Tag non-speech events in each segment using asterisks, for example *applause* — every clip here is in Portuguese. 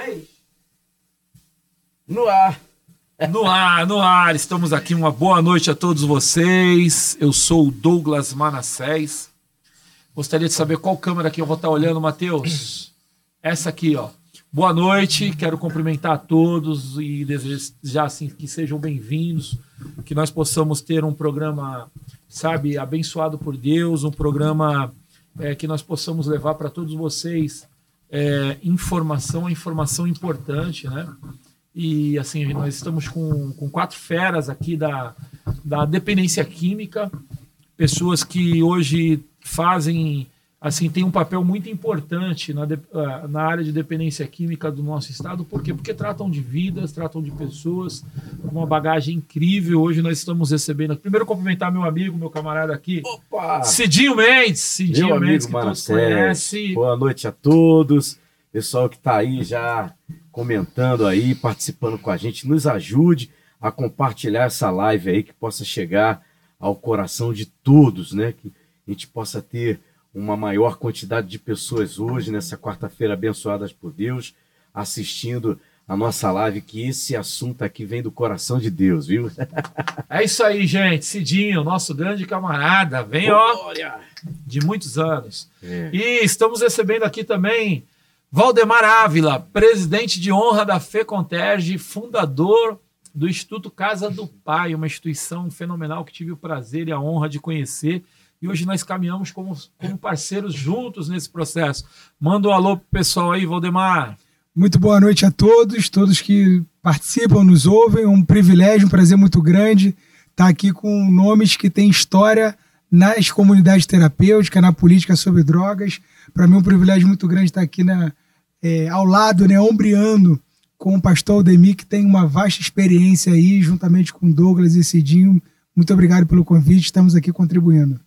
3. No ar. No ar, no ar. Estamos aqui. Uma boa noite a todos vocês. Eu sou o Douglas Manassés. Gostaria de saber qual câmera que eu vou estar olhando, Matheus. Essa aqui, ó. Boa noite. Quero cumprimentar a todos e desejar assim que sejam bem-vindos, que nós possamos ter um programa, sabe, abençoado por Deus, um programa é, que nós possamos levar para todos vocês é, informação, informação importante, né? E assim, nós estamos com, com quatro feras aqui da, da dependência química, pessoas que hoje fazem assim tem um papel muito importante na, de, ah, na área de dependência química do nosso estado. Por quê? Porque tratam de vidas, tratam de pessoas com uma bagagem incrível. Hoje nós estamos recebendo. Primeiro, cumprimentar meu amigo, meu camarada aqui, Opa! Cidinho Mendes. Cidinho meu Mendes, amigo que todos conhecem. Boa noite a todos. Pessoal que está aí já comentando aí, participando com a gente, nos ajude a compartilhar essa live aí, que possa chegar ao coração de todos, né? Que a gente possa ter uma maior quantidade de pessoas hoje, nessa quarta-feira abençoadas por Deus, assistindo a nossa live, que esse assunto aqui vem do coração de Deus, viu? *laughs* É isso aí, gente. Cidinho, nosso grande camarada, vem, ó, de muitos anos. É. E estamos recebendo aqui também Valdemar Ávila, presidente de honra da FECONTERGE, fundador do Instituto Casa do Pai, uma instituição fenomenal que tive o prazer e a honra de conhecer e hoje nós caminhamos como, como parceiros juntos nesse processo. Manda um alô pro pessoal aí, Valdemar. Muito boa noite a todos, todos que participam, nos ouvem. Um privilégio, um prazer muito grande estar aqui com nomes que têm história nas comunidades terapêuticas, na política sobre drogas. Para mim é um privilégio muito grande estar aqui na, é, ao lado, né, ombreando com o pastor Aldemir, que tem uma vasta experiência aí, juntamente com Douglas e Cidinho. Muito obrigado pelo convite, estamos aqui contribuindo.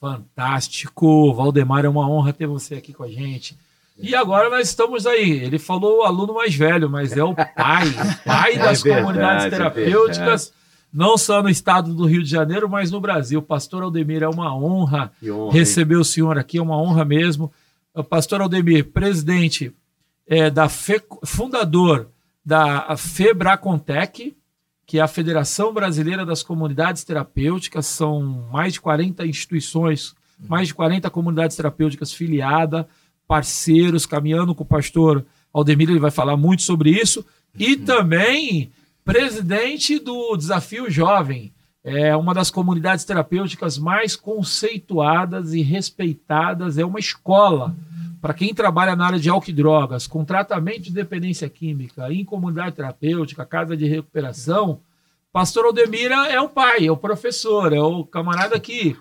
Fantástico, Valdemar, é uma honra ter você aqui com a gente. E agora nós estamos aí. Ele falou o aluno mais velho, mas é o pai, o *laughs* pai é das verdade, comunidades é terapêuticas, é não só no estado do Rio de Janeiro, mas no Brasil. Pastor Aldemir, é uma honra, honra receber hein? o senhor aqui, é uma honra mesmo. O pastor Aldemir, presidente é, da FE, fundador da Febracontec, que é a Federação Brasileira das Comunidades Terapêuticas, são mais de 40 instituições, mais de 40 comunidades terapêuticas filiadas, parceiros, caminhando com o pastor Aldemir, ele vai falar muito sobre isso, e uhum. também presidente do Desafio Jovem, é uma das comunidades terapêuticas mais conceituadas e respeitadas, é uma escola para quem trabalha na área de álcool e drogas, com tratamento de dependência química, em comunidade terapêutica, casa de recuperação, pastor Aldemira é o pai, é o professor, é o camarada que,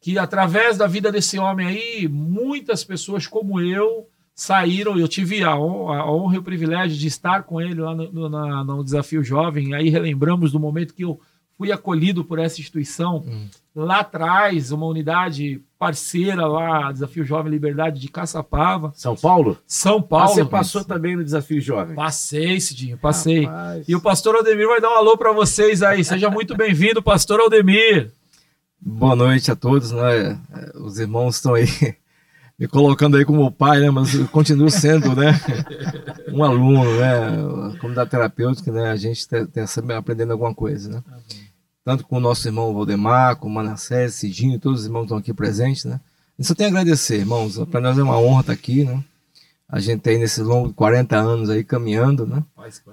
que através da vida desse homem aí, muitas pessoas como eu saíram, eu tive a honra, a honra e o privilégio de estar com ele lá no, no, no Desafio Jovem, aí relembramos do momento que eu fui acolhido por essa instituição hum. Lá atrás, uma unidade parceira lá, Desafio Jovem Liberdade de Caçapava. São Paulo? São Paulo. você passou também no Desafio Jovem? Passei, Cidinho, passei. Rapaz. E o pastor Aldemir vai dar um alô para vocês aí. Seja muito bem-vindo, pastor Aldemir. Boa noite a todos, né? Os irmãos estão aí *laughs* me colocando aí como pai, né? Mas eu continuo sendo, né? *laughs* Um aluno, né? Como da terapêutica, né? A gente está sempre aprendendo alguma coisa, né? Amém tanto com o nosso irmão Valdemar, com o Manassés, Cidinho, todos os irmãos estão aqui presentes, né? Gente só tem a agradecer, irmãos. Para nós é uma honra estar aqui, né? A gente tem nesses longos 40 anos aí caminhando, né?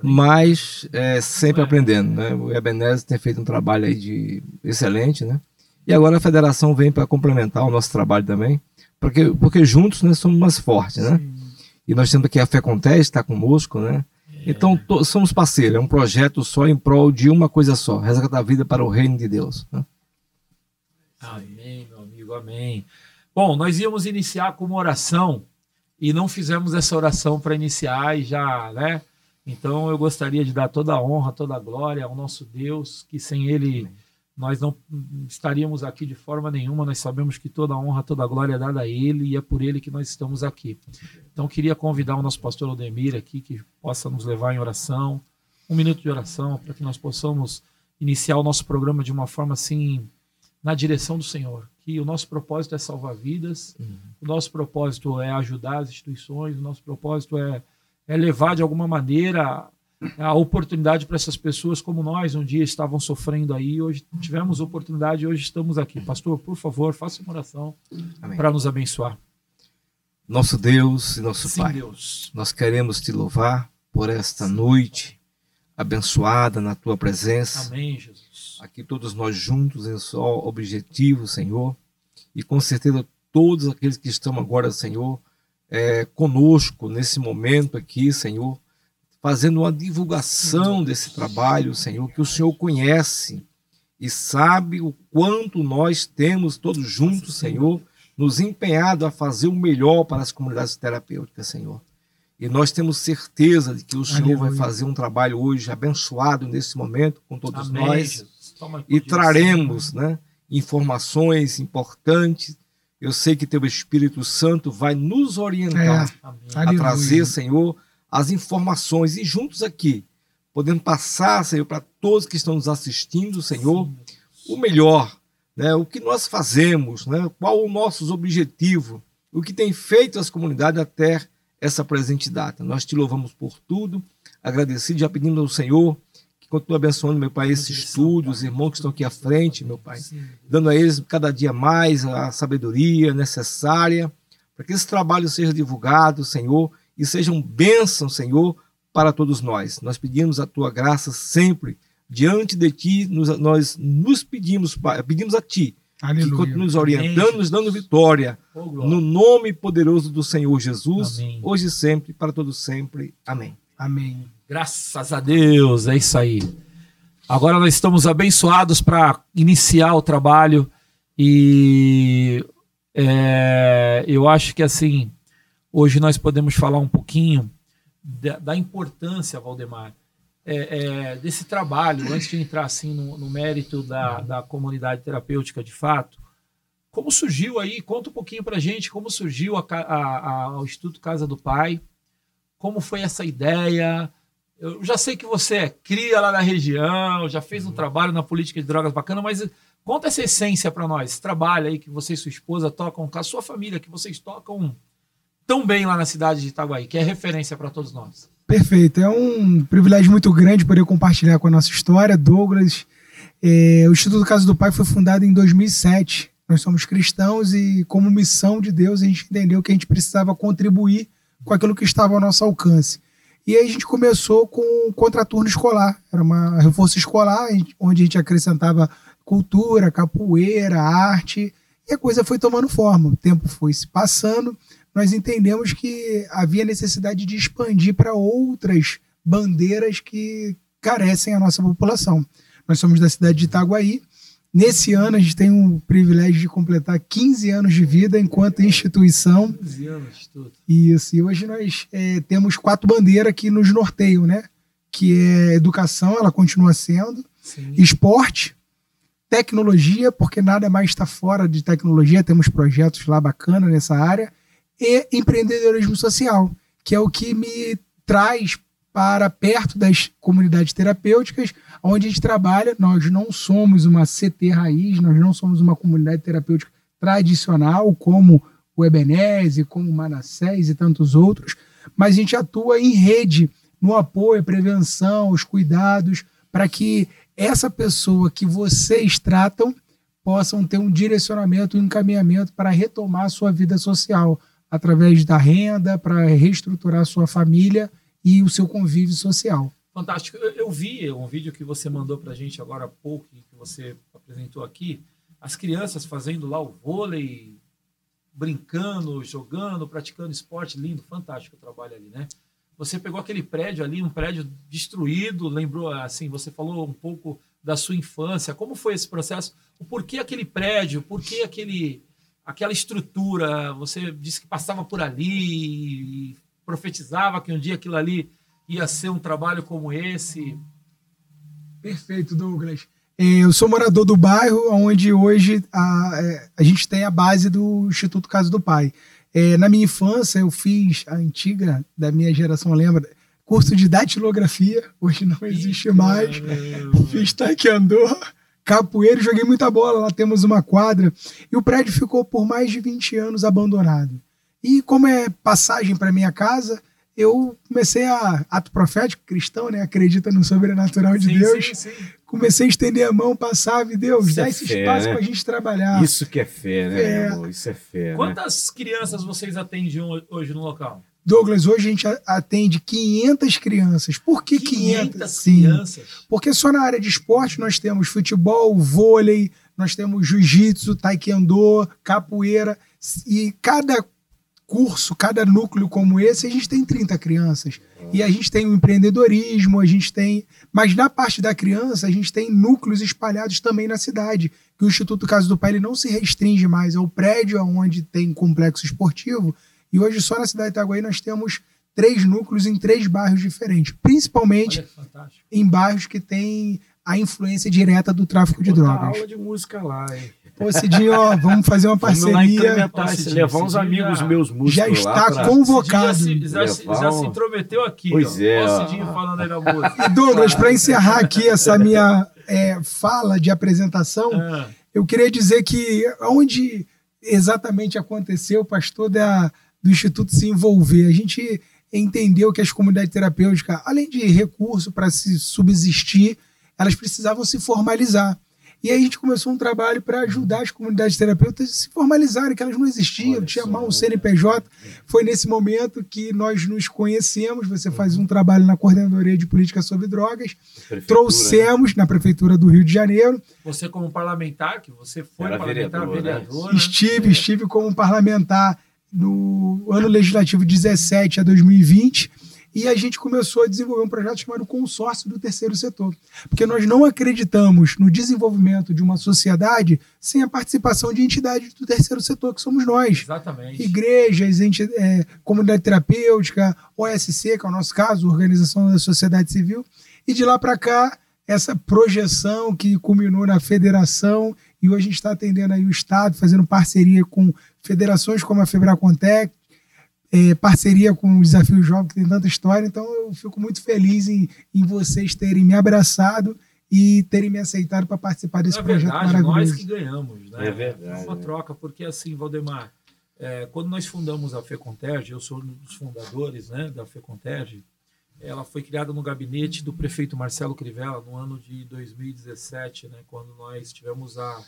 Mas é, sempre aprendendo, né? O Ebenezer tem feito um trabalho aí de excelente, né? E agora a federação vem para complementar o nosso trabalho também, porque, porque juntos nós somos mais fortes, né? E nós temos aqui a Fé Conteste, está conosco, né? Então, somos parceiros, é um projeto só em prol de uma coisa só, resgatar a vida para o reino de Deus. Né? Amém, meu amigo, amém. Bom, nós íamos iniciar com uma oração e não fizemos essa oração para iniciar e já, né? Então eu gostaria de dar toda a honra, toda a glória ao nosso Deus, que sem Ele amém nós não estaríamos aqui de forma nenhuma, nós sabemos que toda a honra, toda a glória é dada a Ele e é por Ele que nós estamos aqui. Então, queria convidar o nosso pastor Odemir aqui, que possa nos levar em oração, um minuto de oração, para que nós possamos iniciar o nosso programa de uma forma assim, na direção do Senhor. Que o nosso propósito é salvar vidas, uhum. o nosso propósito é ajudar as instituições, o nosso propósito é, é, levar de alguma maneira a oportunidade para essas pessoas como nós um dia estavam sofrendo aí, hoje tivemos oportunidade, hoje estamos aqui. Pastor, por favor, faça uma oração para nos abençoar. Nosso Deus e nosso Sim, Pai, Deus. nós queremos te louvar por esta Sim. noite abençoada na tua presença. Amém, Jesus. Aqui todos nós juntos em só objetivo, Senhor, e com certeza todos aqueles que estão agora, Senhor, é, conosco nesse momento aqui, Senhor, fazendo uma divulgação desse trabalho, Senhor, que o Senhor conhece e sabe o quanto nós temos todos juntos, Senhor, nos empenhado a fazer o melhor para as comunidades terapêuticas, Senhor. E nós temos certeza de que o Senhor Aleluia. vai fazer um trabalho hoje abençoado nesse momento com todos Amém, nós. E traremos né, informações importantes. Eu sei que teu Espírito Santo vai nos orientar é. a trazer, Senhor, as informações. E juntos aqui, podendo passar, Senhor, para todos que estão nos assistindo, Senhor, o melhor né, o que nós fazemos, né, qual o nosso objetivo, o que tem feito as comunidades até essa presente data. Nós te louvamos por tudo, agradecido, já pedimos ao Senhor que continue abençoando, meu Pai, esse estúdio, os irmãos que estão aqui à frente, meu Pai, dando a eles cada dia mais a sabedoria necessária para que esse trabalho seja divulgado, Senhor, e seja um bênção, Senhor, para todos nós. Nós pedimos a tua graça sempre diante de ti, nos, nós nos pedimos, pedimos a ti, Aleluia. que continue nos orientando, Amém. nos dando vitória, oh, no nome poderoso do Senhor Jesus, Amém. hoje e sempre, para todos sempre. Amém. Amém. Graças a Deus, é isso aí. Agora nós estamos abençoados para iniciar o trabalho e é, eu acho que assim, hoje nós podemos falar um pouquinho da, da importância, Valdemar, é, é, desse trabalho, antes de entrar assim no, no mérito da, da comunidade terapêutica de fato, como surgiu aí? Conta um pouquinho para gente como surgiu a, a, a, o Instituto Casa do Pai, como foi essa ideia. Eu já sei que você é cria lá na região, já fez um uhum. trabalho na política de drogas bacana, mas conta essa essência para nós, esse trabalho aí que você e sua esposa tocam com a sua família, que vocês tocam tão bem lá na cidade de Itaguaí, que é referência para todos nós. Perfeito. É um privilégio muito grande poder compartilhar com a nossa história. Douglas, é, o Instituto Casa do Pai foi fundado em 2007. Nós somos cristãos e, como missão de Deus, a gente entendeu que a gente precisava contribuir com aquilo que estava ao nosso alcance. E aí a gente começou com o contraturno escolar. Era uma reforço escolar, onde a gente acrescentava cultura, capoeira, arte, e a coisa foi tomando forma. O tempo foi se passando, nós entendemos que havia necessidade de expandir para outras bandeiras que carecem a nossa população. Nós somos da cidade de Itaguaí. Nesse ano, a gente tem o privilégio de completar 15 anos de vida enquanto instituição. 15 anos, tudo. Isso. E hoje nós é, temos quatro bandeiras que nos norteiam, né? Que é educação, ela continua sendo, Sim. esporte, tecnologia, porque nada mais está fora de tecnologia, temos projetos lá bacana nessa área, e empreendedorismo social, que é o que me traz para perto das comunidades terapêuticas, onde a gente trabalha. Nós não somos uma CT raiz, nós não somos uma comunidade terapêutica tradicional, como o Ebeneze, como o Manassés e tantos outros, mas a gente atua em rede, no apoio, prevenção, os cuidados, para que essa pessoa que vocês tratam possam ter um direcionamento, um encaminhamento para retomar a sua vida social através da renda para reestruturar sua família e o seu convívio social. Fantástico. Eu, eu vi um vídeo que você mandou para a gente agora há pouco, que você apresentou aqui, as crianças fazendo lá o vôlei, brincando, jogando, praticando esporte, lindo, fantástico o trabalho ali, né? Você pegou aquele prédio ali, um prédio destruído, lembrou assim, você falou um pouco da sua infância, como foi esse processo? O porquê aquele prédio, por que aquele aquela estrutura, você disse que passava por ali e profetizava que um dia aquilo ali ia ser um trabalho como esse. Perfeito, Douglas. É, eu sou morador do bairro, onde hoje a, é, a gente tem a base do Instituto Casa do Pai. É, na minha infância, eu fiz a antiga, da minha geração, lembra? Curso de datilografia, hoje não existe mais. Fiz taekwondo capoeira e joguei muita bola. Lá temos uma quadra. E o prédio ficou por mais de 20 anos abandonado. E como é passagem para minha casa, eu comecei a. Ato profético cristão, né? Acredita no sobrenatural de sim, Deus. Sim, sim. Comecei a estender a mão, passava e Deus, Isso dá é esse fé, espaço né? para a gente trabalhar. Isso que é fé, né, é. Amor? Isso é fé. Né? Quantas né? crianças vocês atendem hoje no local? Douglas, hoje a gente atende 500 crianças. Por que 500? 500 Sim. crianças? Porque só na área de esporte nós temos futebol, vôlei, nós temos jiu-jitsu, taekwondo, capoeira. E cada curso, cada núcleo como esse, a gente tem 30 crianças. E a gente tem o empreendedorismo, a gente tem. Mas na parte da criança, a gente tem núcleos espalhados também na cidade. Que o Instituto Casa do Pai ele não se restringe mais ao prédio onde tem complexo esportivo, e hoje, só na cidade de Itaguaí, nós temos três núcleos em três bairros diferentes, principalmente em bairros que têm a influência direta do tráfico de drogas. aula de música lá, hein? Pô, Cidinho, ó, vamos fazer uma parceria. Cidinho, levar uns amigos já, meus músicos Já está pra... convocado. Já, já, já, se intrometeu aqui. Pois ó. é. Ó, o Cidinho falando aí na música. E Douglas, para encerrar aqui essa minha é, fala de apresentação, ah. eu queria dizer que onde exatamente aconteceu, pastor, da do Instituto se envolver. A gente entendeu que as comunidades terapêuticas, além de recurso para se subsistir, elas precisavam se formalizar. E aí a gente começou um trabalho para ajudar as comunidades terapêuticas a se formalizarem, que elas não existiam, Olha tinha mal um CNPJ. Foi nesse momento que nós nos conhecemos. Você faz um trabalho na Coordenadoria de Política sobre Drogas. Trouxemos né? na Prefeitura do Rio de Janeiro. Você como parlamentar, que você foi Era parlamentar, vereador, vereador né? Estive, é. estive como parlamentar no ano legislativo 17 a 2020 e a gente começou a desenvolver um projeto chamado Consórcio do Terceiro Setor. Porque nós não acreditamos no desenvolvimento de uma sociedade sem a participação de entidades do terceiro setor, que somos nós. Exatamente. Igrejas, enti é, comunidade terapêutica, OSC, que é o nosso caso, Organização da Sociedade Civil. E de lá para cá, essa projeção que culminou na federação e hoje a gente está atendendo aí o Estado, fazendo parceria com federações como a Febracontec, é, parceria com o Desafio Jovem, que tem tanta história. Então eu fico muito feliz em, em vocês terem me abraçado e terem me aceitado para participar desse é projeto verdade, maravilhoso. nós que ganhamos, né? É verdade. É uma troca, porque assim, Valdemar, é, quando nós fundamos a FECONTERG, eu sou um dos fundadores né, da FECONTERG, ela foi criada no gabinete do prefeito Marcelo Crivella no ano de 2017, né, quando nós tivemos a,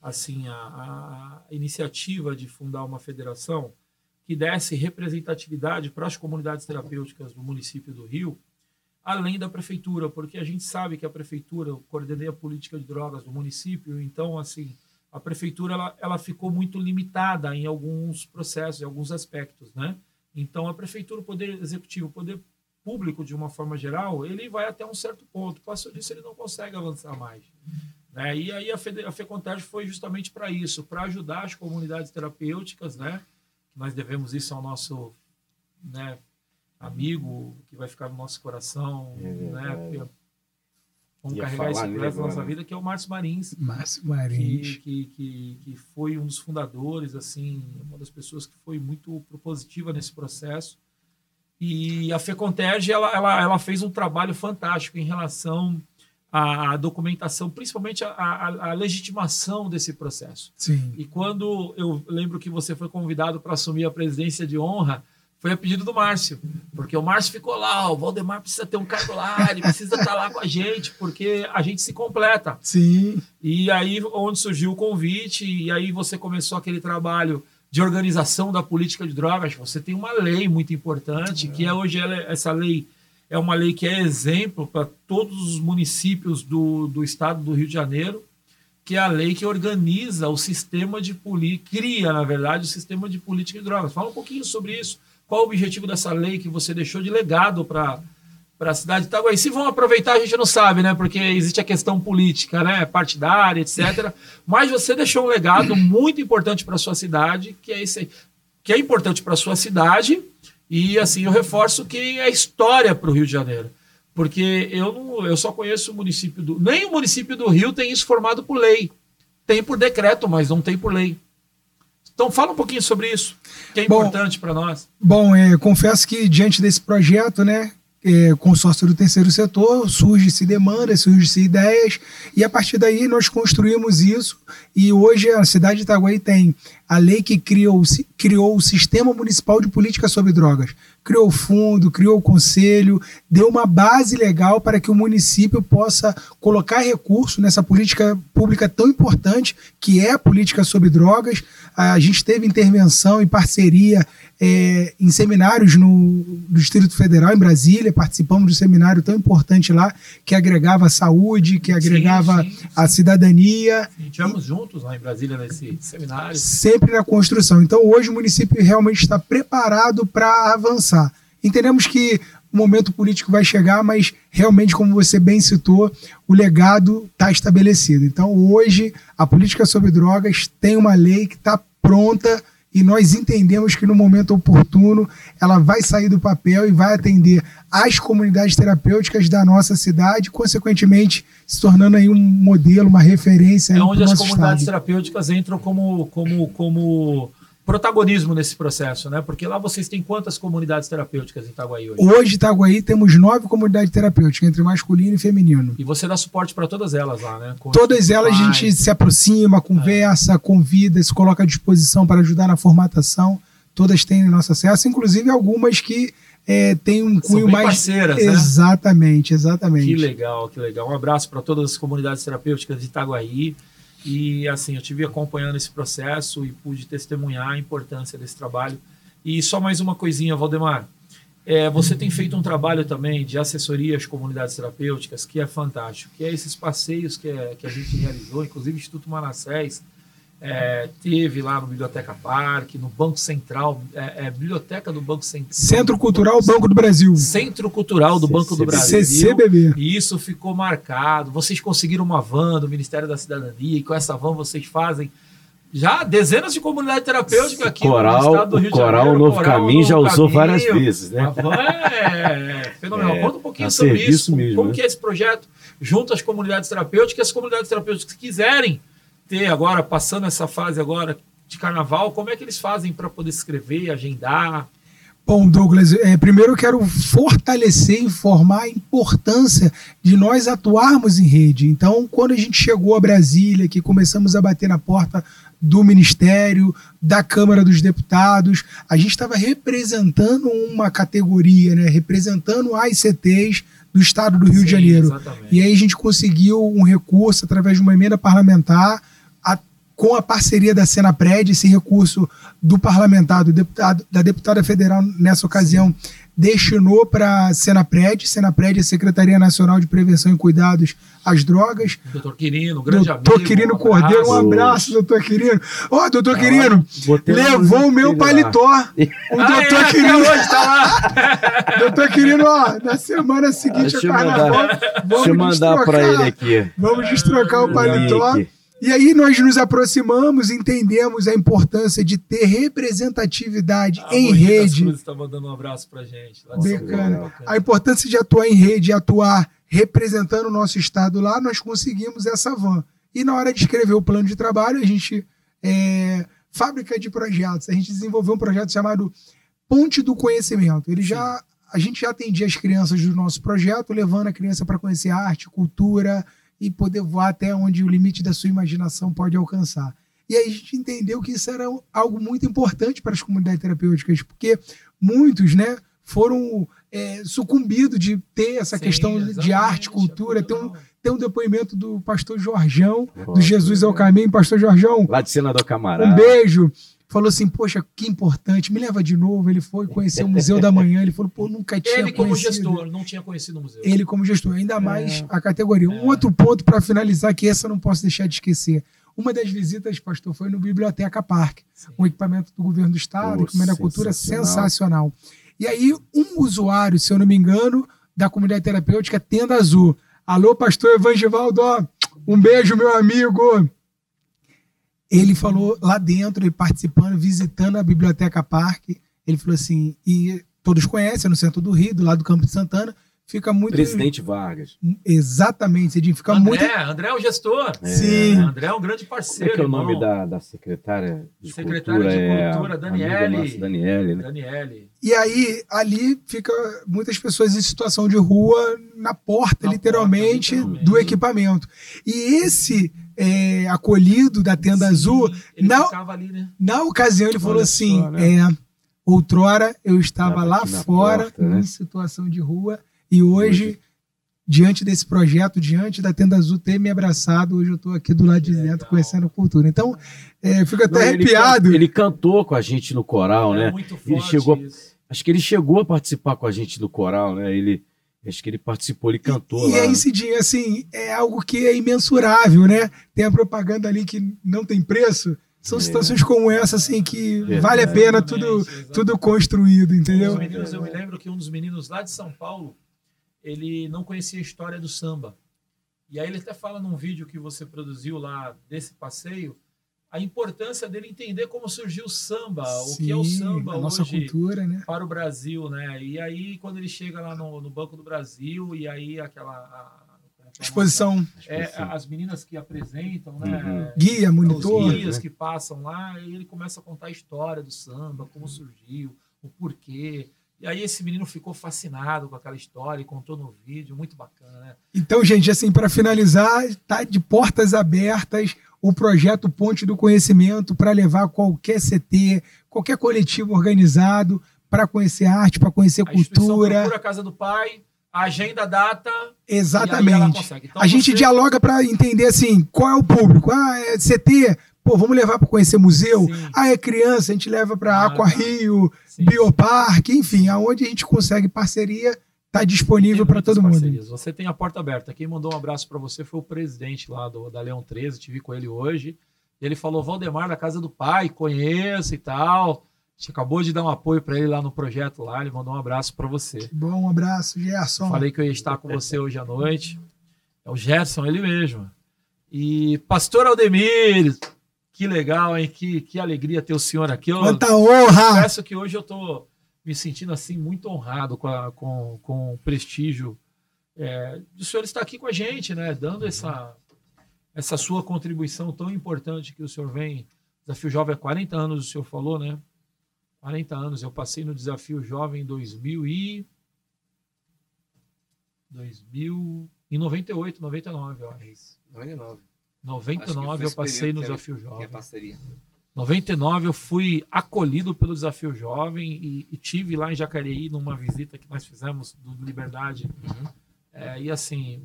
assim, a, a iniciativa de fundar uma federação que desse representatividade para as comunidades terapêuticas do município do Rio, além da prefeitura, porque a gente sabe que a prefeitura coordeneia a política de drogas do município, então, assim, a prefeitura ela, ela ficou muito limitada em alguns processos, em alguns aspectos, né? Então, a prefeitura, o poder executivo, o poder público, de uma forma geral, ele vai até um certo ponto. Passou disso, ele não consegue avançar mais. Né? E aí a, Fede, a FECONTAGE foi justamente para isso, para ajudar as comunidades terapêuticas, né? Nós devemos isso ao nosso né, amigo, que vai ficar no nosso coração, é né? Vamos Ia carregar isso para a nossa vida, que é o Márcio Marins. Márcio Marins. Que, que, que, que, foi um dos fundadores, assim, uma das pessoas que foi muito propositiva nesse processo. E a FECONTERG, ela, ela, ela fez um trabalho fantástico em relação à documentação, principalmente a, a legitimação desse processo. Sim. E quando eu lembro que você foi convidado para assumir a presidência de honra, foi a pedido do Márcio, porque o Márcio ficou lá, o Valdemar precisa ter um cargo lá, ele precisa estar lá com a gente, porque a gente se completa. Sim. E aí onde surgiu o convite, e aí você começou aquele trabalho de organização da política de drogas, você tem uma lei muito importante, que é hoje ela, essa lei é uma lei que é exemplo para todos os municípios do, do estado do Rio de Janeiro, que é a lei que organiza o sistema de política, cria, na verdade, o sistema de política de drogas. Fala um pouquinho sobre isso. Qual o objetivo dessa lei que você deixou de legado para para a cidade de Itaguaí. Se vão aproveitar, a gente não sabe, né? Porque existe a questão política, né? Partidária, etc. Mas você deixou um legado muito importante para a sua cidade, que é esse, que é importante para a sua cidade. E assim, eu reforço que é história para o Rio de Janeiro. Porque eu, não, eu só conheço o município do. Nem o município do Rio tem isso formado por lei. Tem por decreto, mas não tem por lei. Então fala um pouquinho sobre isso, que é importante para nós. Bom, é, confesso que diante desse projeto, né, é, consórcio do terceiro setor, surge-se demanda, surge-se ideias, e a partir daí nós construímos isso, e hoje a cidade de Itaguaí tem a lei que criou, criou o Sistema Municipal de Política sobre Drogas. Criou o fundo, criou o conselho, deu uma base legal para que o município possa colocar recurso nessa política pública tão importante que é a política sobre drogas. A gente teve intervenção e parceria é, em seminários no, no, Distrito Federal, em Brasília, participamos de um seminário tão importante lá, que agregava a saúde, que agregava sim, sim, sim. a cidadania. Estivemos juntos lá em Brasília nesse seminário. Sempre na construção. Então, hoje o município realmente está preparado para avançar. Entendemos que o momento político vai chegar, mas realmente, como você bem citou, o legado está estabelecido. Então, hoje, a política sobre drogas tem uma lei que está pronta e nós entendemos que no momento oportuno ela vai sair do papel e vai atender as comunidades terapêuticas da nossa cidade, consequentemente se tornando aí um modelo, uma referência. É onde as comunidades estado. terapêuticas entram como, como, como protagonismo nesse processo, né? Porque lá vocês têm quantas comunidades terapêuticas em Itaguaí hoje? Hoje, em Itaguaí, temos nove comunidades terapêuticas, entre masculino e feminino. E você dá suporte para todas elas lá, né? Com todas elas a gente se aproxima, conversa, é. convida, se coloca à disposição para ajudar na formatação. Todas têm nosso acesso, inclusive algumas que é, têm um cunho mais. parceiras, né? Exatamente, exatamente. Que legal, que legal. Um abraço para todas as comunidades terapêuticas de Itaguaí. E assim, eu tive acompanhando esse processo e pude testemunhar a importância desse trabalho. E só mais uma coisinha, Valdemar. É, você tem feito um trabalho também de assessoria às comunidades terapêuticas que é fantástico, que é esses passeios que, é, que a gente realizou, inclusive o Instituto Manassés, é, teve lá no Biblioteca Parque, no Banco Central, é, é Biblioteca do Banco Central. Centro Cultural Banco do Brasil. Centro Cultural do Banco do Brasil. CCBB. E isso ficou marcado. Vocês conseguiram uma van do Ministério da Cidadania e com essa van vocês fazem já dezenas de comunidades terapêuticas aqui coral, no estado do Rio de Janeiro. Coral Novo coral, Caminho já usou caminho. várias vezes, né? A van é fenomenal. É, Conta um pouquinho sobre isso. Mesmo, como né? que é esse projeto junto às comunidades terapêuticas, as comunidades terapêuticas que quiserem ter agora, passando essa fase agora de carnaval, como é que eles fazem para poder escrever, agendar? Bom, Douglas, é, primeiro eu quero fortalecer e informar a importância de nós atuarmos em rede. Então, quando a gente chegou a Brasília, que começamos a bater na porta do Ministério, da Câmara dos Deputados, a gente estava representando uma categoria, né, representando as ICTs do Estado do Rio Sim, de Janeiro. Exatamente. E aí a gente conseguiu um recurso através de uma emenda parlamentar com a parceria da Senapred, esse recurso do parlamentar, do deputado, da deputada federal nessa ocasião, destinou para a Senapred. Senapred é a Secretaria Nacional de Prevenção e Cuidados às Drogas. Doutor Quirino, grande doutor amigo. Doutor Quirino um Cordeiro, um abraço, doutor Quirino. Ó, oh, doutor ah, Quirino, levou o meu paletó. *laughs* O ah, doutor é, Quirino. Hoje tá lá. *laughs* doutor Quirino, ó, na semana seguinte é carnaval. Deixa eu mandar para ele aqui. Vamos destrocar o paletó. E aí nós nos aproximamos, entendemos a importância de ter representatividade a em rede. está mandando um abraço para gente. Bacana. A importância de atuar em rede, atuar representando o nosso estado lá, nós conseguimos essa van. E na hora de escrever o plano de trabalho, a gente é, fábrica de projetos. A gente desenvolveu um projeto chamado Ponte do Conhecimento. Ele já a gente já atendia as crianças do nosso projeto, levando a criança para conhecer arte, cultura, e poder voar até onde o limite da sua imaginação pode alcançar. E aí a gente entendeu que isso era algo muito importante para as comunidades terapêuticas, porque muitos, né, foram é, sucumbidos de ter essa Sim, questão de arte, cultura. Tem um, tem um depoimento do pastor Jorjão, do Jesus é o Caminho. Pastor Jorjão. Lá de Senador Camará. Um beijo falou assim: Poxa, que importante, me leva de novo. Ele foi conhecer o Museu da Manhã. Ele falou: Pô, nunca tinha Ele, como conhecido. gestor, não tinha conhecido o museu. Ele, como gestor, ainda mais é. a categoria. Um é. outro ponto para finalizar, que essa eu não posso deixar de esquecer. Uma das visitas, pastor, foi no Biblioteca Parque, Sim. um equipamento do governo do estado, oh, equipamento da cultura sensacional. E aí, um usuário, se eu não me engano, da comunidade terapêutica Tenda Azul. Alô, pastor Evangevaldo, um beijo, meu amigo ele falou lá dentro, ele participando, visitando a Biblioteca Parque, ele falou assim, e todos conhecem, no centro do Rio, do lado do Campo de Santana, fica muito... Presidente Vargas. Exatamente, Cidinho, fica André, muito... André é o gestor. É. Sim. André é um grande parceiro, Como é, que é o nome da, da secretária de secretária Cultura? de Cultura, é Daniele. Daniele, né? Daniele. E aí, ali fica muitas pessoas em situação de rua, na porta, na literalmente, porta, literalmente, do equipamento. E esse é, acolhido da tenda Sim, azul. Na, ali, né? na ocasião, ele Olha falou assim: só, né? é, outrora eu estava lá fora, porta, né? em situação de rua, e hoje. hoje diante desse projeto, diante da Tenda Azul ter me abraçado, hoje eu estou aqui do lado de dentro conhecendo cultura. Então, é, fico até Não, arrepiado. Ele, ele, cantou com a gente no coral, é, né? Muito forte ele chegou, isso. acho que ele chegou a participar com a gente no coral, né? Ele Acho que ele participou, ele cantou e, lá. E aí, Cidinho, assim, é algo que é imensurável, né? Tem a propaganda ali que não tem preço. São é. situações como essa, assim, que é. vale a pena tudo, tudo construído, entendeu? Meninos, eu me lembro que um dos meninos lá de São Paulo, ele não conhecia a história do samba. E aí ele até fala num vídeo que você produziu lá desse passeio, a importância dele entender como surgiu o samba, Sim, o que é o samba nossa hoje cultura, né? para o Brasil, né? E aí quando ele chega lá no, no Banco do Brasil e aí aquela a, é exposição, é, as meninas que apresentam, né? Uhum. Guia, monitor, os guias né? que passam lá, e ele começa a contar a história do samba, como surgiu, o porquê. E aí esse menino ficou fascinado com aquela história e contou no vídeo, muito bacana, né? Então, gente, assim, para finalizar, tá de portas abertas o projeto Ponte do Conhecimento para levar qualquer CT, qualquer coletivo organizado para conhecer arte, para conhecer a cultura. Procura a Casa do Pai, agenda, data. Exatamente. Então, a você... gente dialoga para entender assim, qual é o público. Ah, é CT, Pô, vamos levar para conhecer museu? Sim. Ah, é criança, a gente leva para ah, Aqua. Rio. Bioparque, enfim, aonde a gente consegue parceria, está disponível para todo parcerias. mundo. Você tem a porta aberta. Quem mandou um abraço para você foi o presidente lá do, da Leão 13, tive com ele hoje. Ele falou: Valdemar, da casa do pai, conheço e tal. A gente acabou de dar um apoio para ele lá no projeto lá. Ele mandou um abraço para você. Bom, um abraço, Gerson. Falei que eu ia estar com você hoje à noite. É o Gerson, ele mesmo. E Pastor Aldemir, que legal, hein? Que, que alegria ter o senhor aqui. Eu, Quanta honra! Peço que hoje eu estou me sentindo assim muito honrado com, a, com, com o prestígio é, do senhor estar aqui com a gente, né? Dando essa, essa sua contribuição tão importante que o senhor vem. Desafio Jovem há 40 anos, o senhor falou, né? 40 anos. Eu passei no Desafio Jovem em 2000 e... 2000 em 98, 99, ó. 99. 99 eu passei no Desafio Jovem. Parceria. 99 eu fui acolhido pelo Desafio Jovem e, e, tive lá em Jacareí numa visita que nós fizemos do Liberdade. Uhum. É, e assim,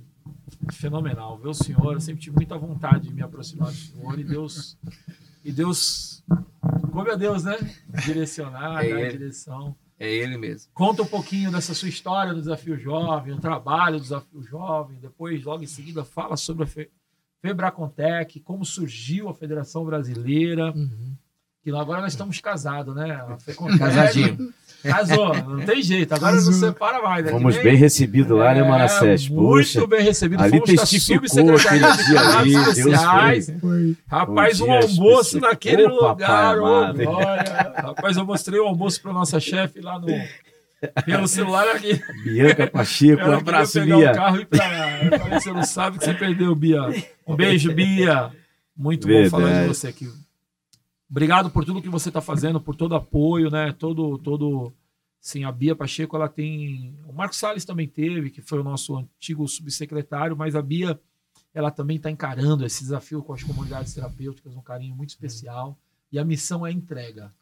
fenomenal. Ver o senhor, eu sempre tive muita vontade de me aproximar do senhor e Deus, e Deus, como é Deus, né? Direcionar, é dar ele. direção. É ele mesmo. Conta um pouquinho dessa sua história do Desafio Jovem, o trabalho do Desafio Jovem. Depois, logo em seguida, fala sobre a Febracontec, como surgiu a Federação Brasileira. Uhum. Que agora nós estamos casados, né? Casadinho. Casou, não tem jeito, agora Casou. não separa mais. Né? Fomos bem recebidos lá, né, é, Manassés? Muito bem recebidos. Ali Fomos testificou aquele dia ali, Deus foi. Rapaz, um, um almoço naquele Opa, lugar. Oh, Rapaz, eu mostrei o almoço para nossa chefe lá no, pelo celular aqui. Bianca Pacheco, um abraço, pegar Bia. o carro e pra... Eu falei, você não sabe que você perdeu, Bia. Um beijo, Bia. Muito Verdade. bom falar de você aqui. Obrigado por tudo que você está fazendo, por todo apoio, né? Todo, todo, sim, a Bia Pacheco, ela tem, o Marcos Salles também teve, que foi o nosso antigo subsecretário, mas a Bia, ela também está encarando esse desafio com as comunidades terapêuticas, um carinho muito especial. E a missão é entrega.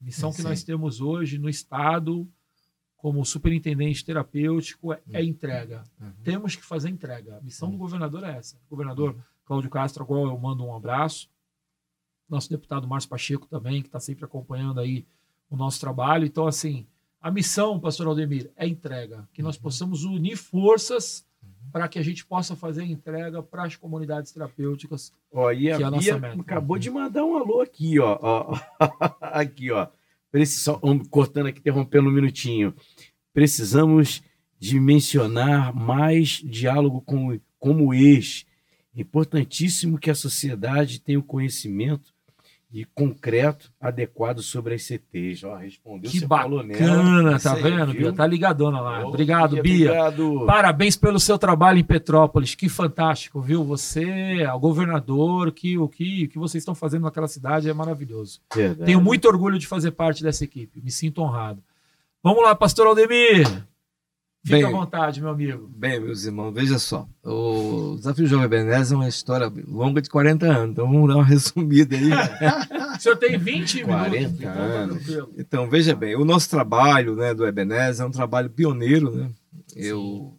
A missão é, que nós temos hoje no estado, como superintendente terapêutico é, é uhum. entrega. Uhum. Temos que fazer entrega. A missão do uhum. governador é essa. O governador uhum. Cláudio Castro, agora eu mando um abraço. Nosso deputado Márcio Pacheco também, que está sempre acompanhando aí o nosso trabalho. Então, assim, a missão, pastor Aldemir, é entrega. Que nós uhum. possamos unir forças para que a gente possa fazer entrega para as comunidades terapêuticas. Ó, e a, que é a nossa meta. acabou de mandar um alô aqui, ó. ó. *laughs* aqui, ó. Cortando aqui, interrompendo um minutinho. Precisamos de mencionar mais diálogo com, como ex. Importantíssimo que a sociedade tenha o conhecimento e concreto adequado sobre as CTs. Ó, respondeu que bacana, tá vendo, Bia? Tá ligadona lá. Obrigado, Bia. Obrigado. Parabéns pelo seu trabalho em Petrópolis. Que fantástico, viu? Você, o governador, que o que, que vocês estão fazendo naquela cidade é maravilhoso. Verdade. Tenho muito orgulho de fazer parte dessa equipe. Me sinto honrado. Vamos lá, pastor Aldemir. Fique bem, à vontade, meu amigo. Bem, meus irmãos, veja só. O Desafio Jovem Ebenezer é uma história longa de 40 anos, então vamos dar uma *laughs* resumida aí. o senhor tem 20 40 minutos. Então, anos. Então, veja bem, o nosso trabalho né, do Ebenezer é um trabalho pioneiro, né? Eu,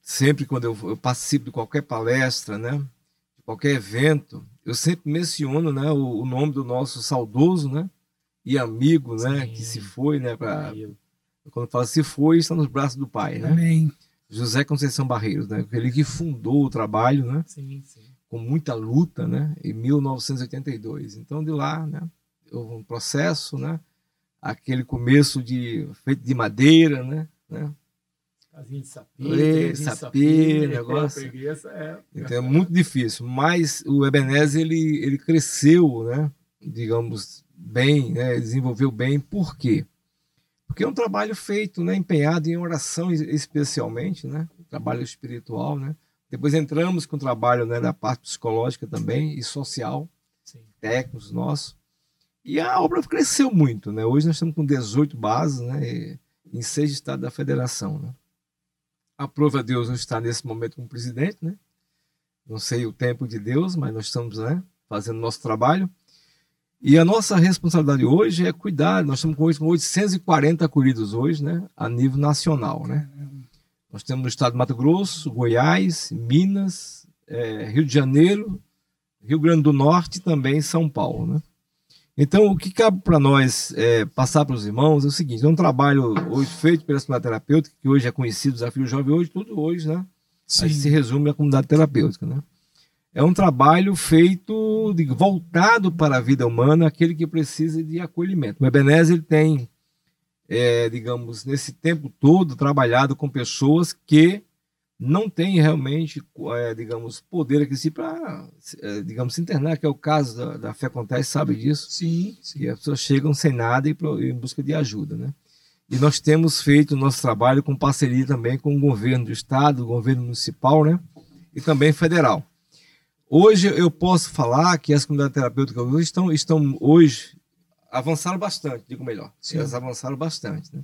sempre quando eu, eu, participo de qualquer palestra, né, de qualquer evento, eu sempre menciono né, o, o nome do nosso saudoso, né? E amigo, né? Sim. Que se foi, né? Pra, quando fala se foi, está nos braços do pai, né? Amém. José Conceição Barreiros, né? Ele que fundou o trabalho, né? Sim, sim. Com muita luta, né? Em 1982. Então, de lá, né? Houve um processo, né? Aquele começo de feito de madeira, né? né? Casinha de sapê, sapê, negócio. é. Então é muito difícil. Mas o Ebenezer, ele, ele cresceu, né? Digamos, bem, né? desenvolveu bem. Por quê? Porque é um trabalho feito, né, empenhado em oração especialmente, né, trabalho espiritual, né. Depois entramos com o trabalho né, da parte psicológica também e social, Sim. técnicos nossos. E a obra cresceu muito, né. Hoje nós estamos com 18 bases, né, em seis estados da federação, né. A Deus estar nesse momento como presidente, né. Não sei o tempo de Deus, mas nós estamos, né, fazendo nosso trabalho. E a nossa responsabilidade hoje é cuidar. Nós estamos com 840 acolhidos hoje, né, a nível nacional, né? Nós temos no estado de Mato Grosso, Goiás, Minas, é, Rio de Janeiro, Rio Grande do Norte e também São Paulo, né? Então, o que cabe para nós é, passar para os irmãos é o seguinte: é um trabalho hoje feito pela comunidade terapêutica, que hoje é conhecido, Desafio Jovem, hoje, tudo hoje, né? Sim. Aí se resume a comunidade terapêutica, né? É um trabalho feito, de, voltado para a vida humana, aquele que precisa de acolhimento. O Ebenezer ele tem, é, digamos, nesse tempo todo, trabalhado com pessoas que não têm realmente, é, digamos, poder aqui para, é, digamos, se internar, que é o caso da, da Fé Acontece, sabe disso? Sim, sim. E as pessoas chegam sem nada e em busca de ajuda, né? E nós temos feito o nosso trabalho com parceria também com o governo do estado, o governo municipal, né? E também federal. Hoje eu posso falar que as comunidades terapêuticas estão, estão hoje avançaram bastante, digo melhor. Sim. Elas avançaram bastante. Né?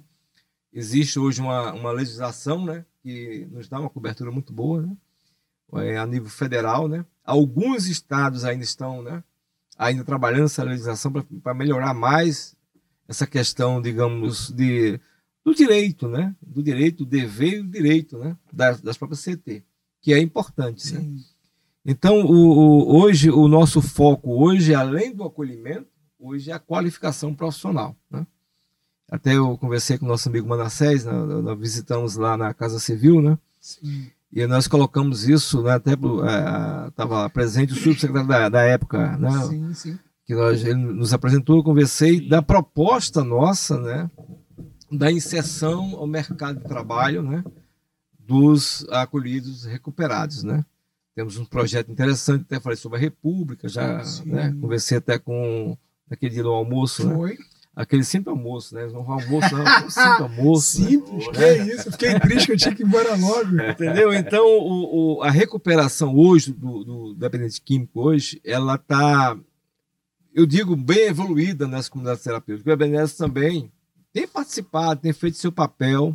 Existe hoje uma, uma legislação né, que nos dá uma cobertura muito boa né? É, a nível federal. Né? Alguns estados ainda estão né, ainda trabalhando essa legislação para melhorar mais essa questão, digamos, de, do direito, né? do direito, do dever e do direito né? das, das próprias CT, que é importante. Né? Sim. Né? Então, o, o, hoje, o nosso foco, hoje, além do acolhimento, hoje é a qualificação profissional. Né? Até eu conversei com o nosso amigo Manassés, né? nós visitamos lá na Casa Civil, né? Sim. E nós colocamos isso, né? até estava é, presente o subsecretário da, da época, né? Sim, sim. Que nós, ele nos apresentou, eu conversei da proposta nossa, né? Da inserção ao mercado de trabalho, né? Dos acolhidos recuperados, né? Temos um projeto interessante, até falei sobre a República, já né, conversei até com aquele dia do almoço, né? Foi. né? Aquele simples almoço, né? Não almoço, não, simples almoço. Né? Simples, né? que é isso? Fiquei triste que eu tinha que ir embora logo. *laughs* Entendeu? Então, o, o, a recuperação hoje do, do dependente químico hoje, ela está, eu digo, bem evoluída nas comunidades terapêuticas. O Ebenezer também tem participado, tem feito seu papel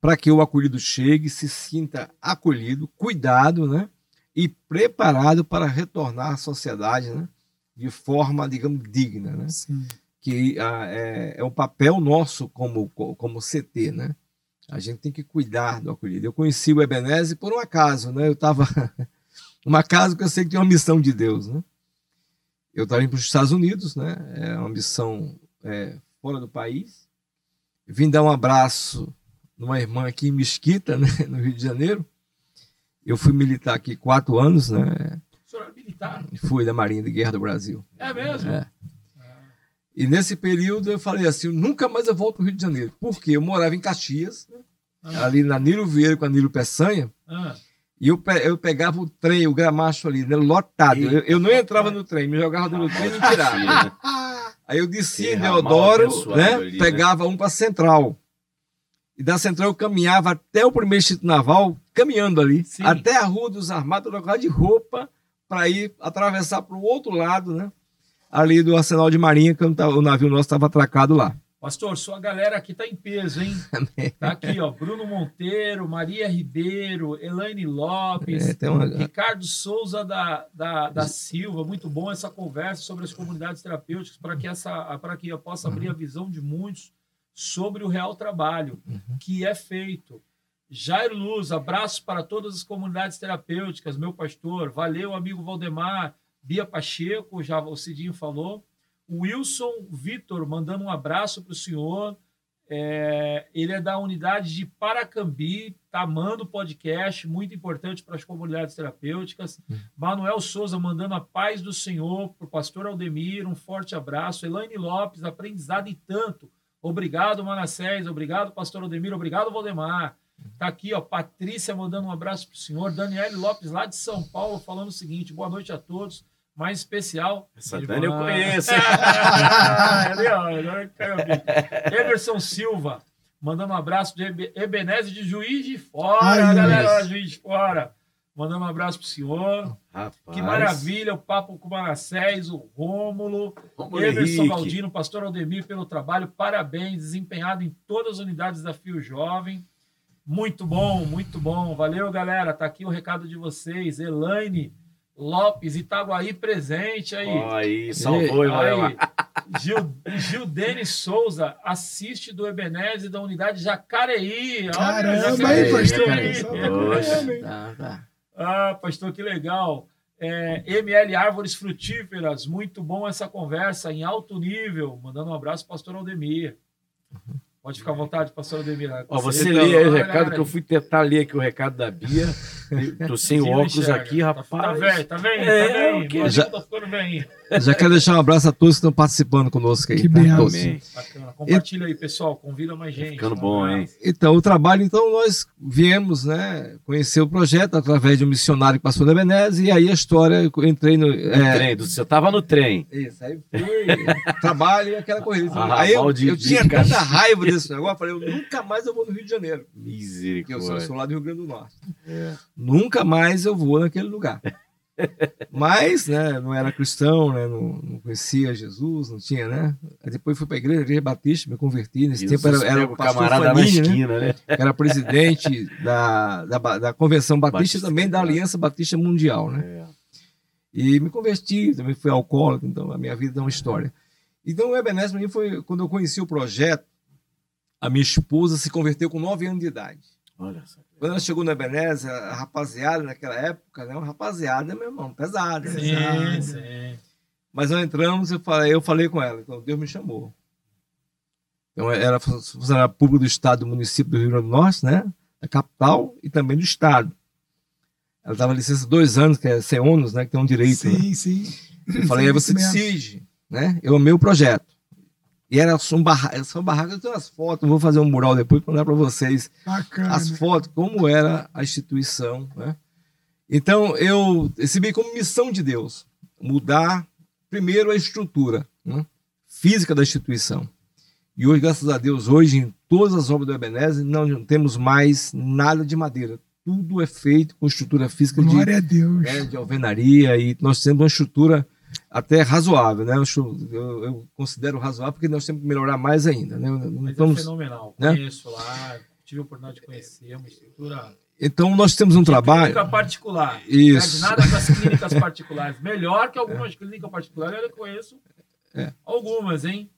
para que o acolhido chegue, se sinta acolhido, cuidado, né? E preparado para retornar à sociedade né, de forma, digamos, digna. Né? Sim. Que ah, é, é um papel nosso como, como CT. Né? A gente tem que cuidar do acolhido. Eu conheci o Ebenezer por um acaso. Né? Eu estava. *laughs* um acaso que eu sei que tem uma missão de Deus. Né? Eu estava indo para os Estados Unidos, né? é uma missão é, fora do país. Vim dar um abraço numa irmã aqui em Mesquita, *laughs* né? no Rio de Janeiro. Eu fui militar aqui quatro anos, né? O senhor era militar? Fui da Marinha de Guerra do Brasil. É mesmo? É. E nesse período eu falei assim, nunca mais eu volto para o Rio de Janeiro. Porque eu morava em Caxias, ah. ali na Nilo Vieira com a Nilo Peçanha, ah. e eu, eu pegava o trem, o gramacho ali, né, lotado. Eu, eu, não entrava no trem, me jogava no trem e tirava. *laughs* Aí eu descia em Deodoro, né, ali, né? pegava um para Central. E da Central eu caminhava até o primeiro Instituto Naval, caminhando ali, Sim. até a Rua dos Armados, trocar de roupa para ir atravessar para o outro lado, né? Ali do Arsenal de Marinha, que o navio nosso estava atracado lá. Pastor, sua galera aqui tá em peso, hein? *laughs* Tá aqui, ó. Bruno Monteiro, Maria Ribeiro, Elaine Lopes, é, uma... Ricardo Souza da, da, da, Silva. Muito bom essa conversa sobre as comunidades terapêuticas para que, essa, para que eu possa abrir a visão de muitos sobre o real trabalho uhum. que é feito. Jair Luz, abraço para todas as comunidades terapêuticas, meu pastor. Valeu, amigo Valdemar. Bia Pacheco, já o Cidinho falou. Wilson Vitor, mandando um abraço para o senhor. É, ele é da unidade de Paracambi, tá amando o podcast, muito importante para as comunidades terapêuticas. Uhum. Manuel Souza mandando a paz do Senhor para o pastor Aldemir, um forte abraço. Elaine Lopes, aprendizado e tanto. Obrigado, Manassés, obrigado, pastor Aldemir, obrigado, Valdemar. Tá aqui, ó, Patrícia mandando um abraço para o senhor. Daniele Lopes, lá de São Paulo, falando o seguinte: boa noite a todos mais especial. Essa Dani eu conheço. *laughs* Emerson Silva, mandando um abraço de Ebenezer de Juiz de Fora, Ai, galera, Juiz de Fora. Mandando um abraço pro senhor. Rapaz. Que maravilha o papo com o Manassés, o Rômulo, Rômulo Emerson. Valdino, pastor Aldemir, pelo trabalho. Parabéns, desempenhado em todas as unidades da Fio Jovem. Muito bom, muito bom. Valeu, galera. Tá aqui o recado de vocês. Elaine Lopes, Itaguaí presente aí. Oh, aí, salvou, aí. Gil, Gil Denis Souza assiste do Ebenezer da unidade Jacareí. Caramba, aí, pastor. Tá, tá. Ah, pastor, que legal. É, ML Árvores Frutíferas, muito bom essa conversa em alto nível. Mandando um abraço, pastor Aldemir. Uhum. Pode ficar à vontade, pastor Ademir. Ó, você lê aí o recado, que eu fui tentar ler aqui o recado da Bia. Tô sem óculos aqui, tá rapaz. Tá velho, tá velho, é, tá velho. Já, tá ficando bem. Já quero deixar um abraço a todos que estão participando conosco aí. Que tá? bem. Bacana. Compartilha aí, pessoal. Convida mais gente. Ficando bom, hein? Então, o trabalho, então, nós viemos, né, conhecer o projeto através de um missionário que passou na Benese, e aí a história, eu entrei no... É... trem, você tava no trem. Isso, aí foi trabalho e aquela corrida. Ah, aí eu, eu tinha tanta raiva desse negócio, eu falei, eu nunca mais eu vou no Rio de Janeiro. Misericórdia. Eu sou, sou lá do Rio Grande do Norte. É. Nunca mais eu vou naquele lugar. Mas, né, não era cristão, né, não, não, conhecia Jesus, não tinha, né? Aí depois fui para a igreja, igreja Batista, me converti. Nesse tempo era, era o pastor camarada Fanini, né? esquina, né? né? Era presidente da, da, da Convenção Batista, Batista e também da Aliança Batista Mundial, né? É. E me converti, também fui alcoólatra, então a minha vida é uma história. Então o Ebenezer para mim foi quando eu conheci o projeto, a minha esposa se converteu com nove anos de idade. Olha só. Quando ela chegou no Ebenezer, a rapaziada naquela época, né? Uma rapaziada, meu irmão, pesada. Sim, pesada. sim. Mas nós entramos, eu falei, eu falei com ela, então Deus me chamou. Então, era funcionária pública do Estado do município do Rio Grande do Norte, né? Da capital e também do Estado. Ela estava licença dois anos, que é ser ônus, né? Que tem um direito. Sim, né? sim. Eu falei, aí você decide, né? Eu amei o projeto. E era só, um barra... barraca, eu tenho umas fotos, vou fazer um mural depois para mandar para vocês. Bacana. As fotos, como era a instituição, né? Então, eu recebi como missão de Deus mudar, primeiro, a estrutura né? física da instituição. E hoje, graças a Deus, hoje, em todas as obras do Ebenezer, não temos mais nada de madeira. Tudo é feito com estrutura física Glória de, a Deus. É, de alvenaria e nós temos uma estrutura até razoável, né? Eu, eu, eu, considero razoável porque nós temos que melhorar mais ainda, né? Mas estamos, é fenomenal. Né? Conheço lá, tive a oportunidade de conhecer, é uma estrutura. Então nós temos um de trabalho. Clínica particular. Isso. Não é nada das clínicas particulares. Melhor que algumas é. clínicas particulares, eu conheço é. algumas, hein?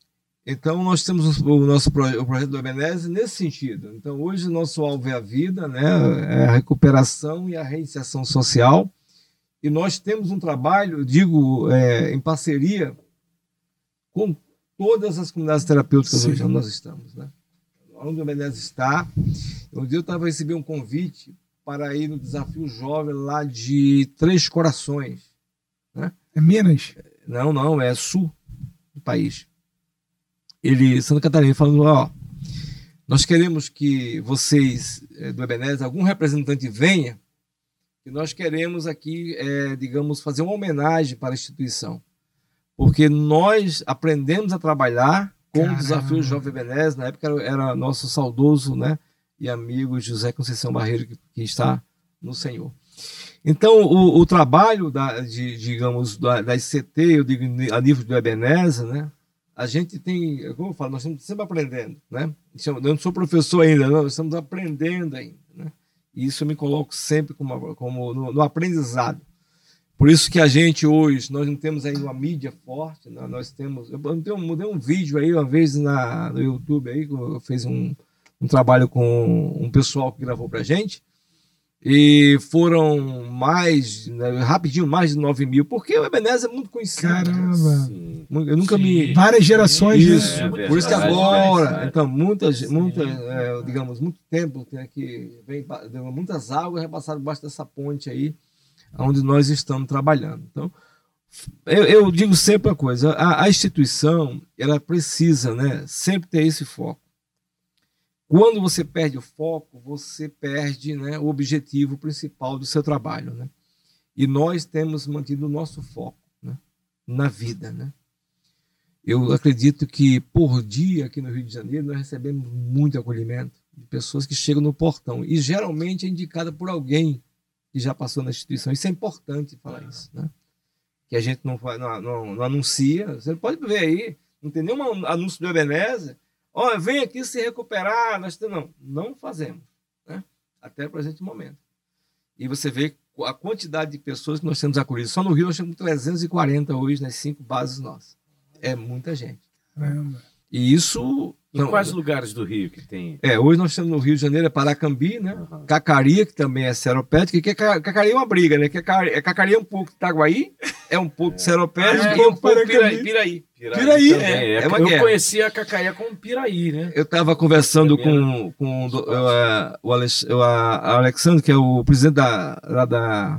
Então nós temos o nosso projeto, o projeto do Ebenezer nesse sentido. Então hoje nosso alvo é a vida, né? É a recuperação e a reinserção social e nós temos um trabalho, digo, é, em parceria com todas as comunidades terapêuticas Sim. onde nós estamos. Né? Onde o Menezes está, um dia eu estava recebendo um convite para ir no Desafio Jovem lá de Três Corações. Né? É Minas? Não, não, é sul do país. Ele, Santa Catarina, falando, ó, nós queremos que vocês é, do Ebenezer, algum representante venha que nós queremos aqui, é, digamos, fazer uma homenagem para a instituição. Porque nós aprendemos a trabalhar com Caramba. o desafio Jovem Benés, na época era, era, nosso saudoso né, e amigo José Conceição Barreiro, que, que está no Senhor. Então, o, o trabalho da, de, digamos, da, da ICT, eu digo a nível do Ebenezer, né, a gente tem, como eu falo, nós estamos sempre aprendendo, né? Eu não sou professor ainda, não, nós estamos aprendendo ainda? E isso eu me coloco sempre como, como no, no, aprendizado. Por isso que a gente hoje, nós não temos aí uma mídia forte, né? nós temos, eu mudei um, vídeo aí uma vez na, no YouTube aí, eu fiz um, um trabalho com um pessoal que gravou pra gente, e foram mais, né, rapidinho, mais de 9 mil, porque o Ebenezer é muito conhecido. Caramba! Eu nunca Sim. me. Várias gerações. Isso, é, por isso que agora, então, muitas, muitas é, digamos, muito tempo né, que vem, muitas águas repassaram debaixo dessa ponte aí, onde nós estamos trabalhando. Então, eu, eu digo sempre uma coisa: a, a instituição, ela precisa, né, sempre ter esse foco quando você perde o foco, você perde né, o objetivo principal do seu trabalho. Né? E nós temos mantido o nosso foco né, na vida. Né? Eu acredito que por dia aqui no Rio de Janeiro nós recebemos muito acolhimento de pessoas que chegam no portão. E geralmente é indicada por alguém que já passou na instituição. Isso é importante falar isso. Né? Que a gente não, não, não, não anuncia. Você pode ver aí, não tem nenhum anúncio do Ebenezer Olha, vem aqui se recuperar. Nós não, não fazemos, né? até o presente momento. E você vê a quantidade de pessoas que nós temos acolhido. Só no Rio nós temos 340 hoje nas cinco bases nossas. É muita gente. Caramba. E isso. Em não, quais lugares do Rio que tem? É, hoje nós temos no Rio de Janeiro, é Paracambi, né? Uhum. Cacaria, que também é seropédica, que é, Cacaria é uma briga, né? Que é, é Cacaria é um pouco de Itaguaí, é um pouco de seropédica é, e um pouco de Piraí. Piraí. Piraí, Piraí é, é, uma eu guerra. conhecia a Cacaia como Piraí, né? Eu estava conversando com, com o, o, Alex, Alexandre, que é o presidente da, da, da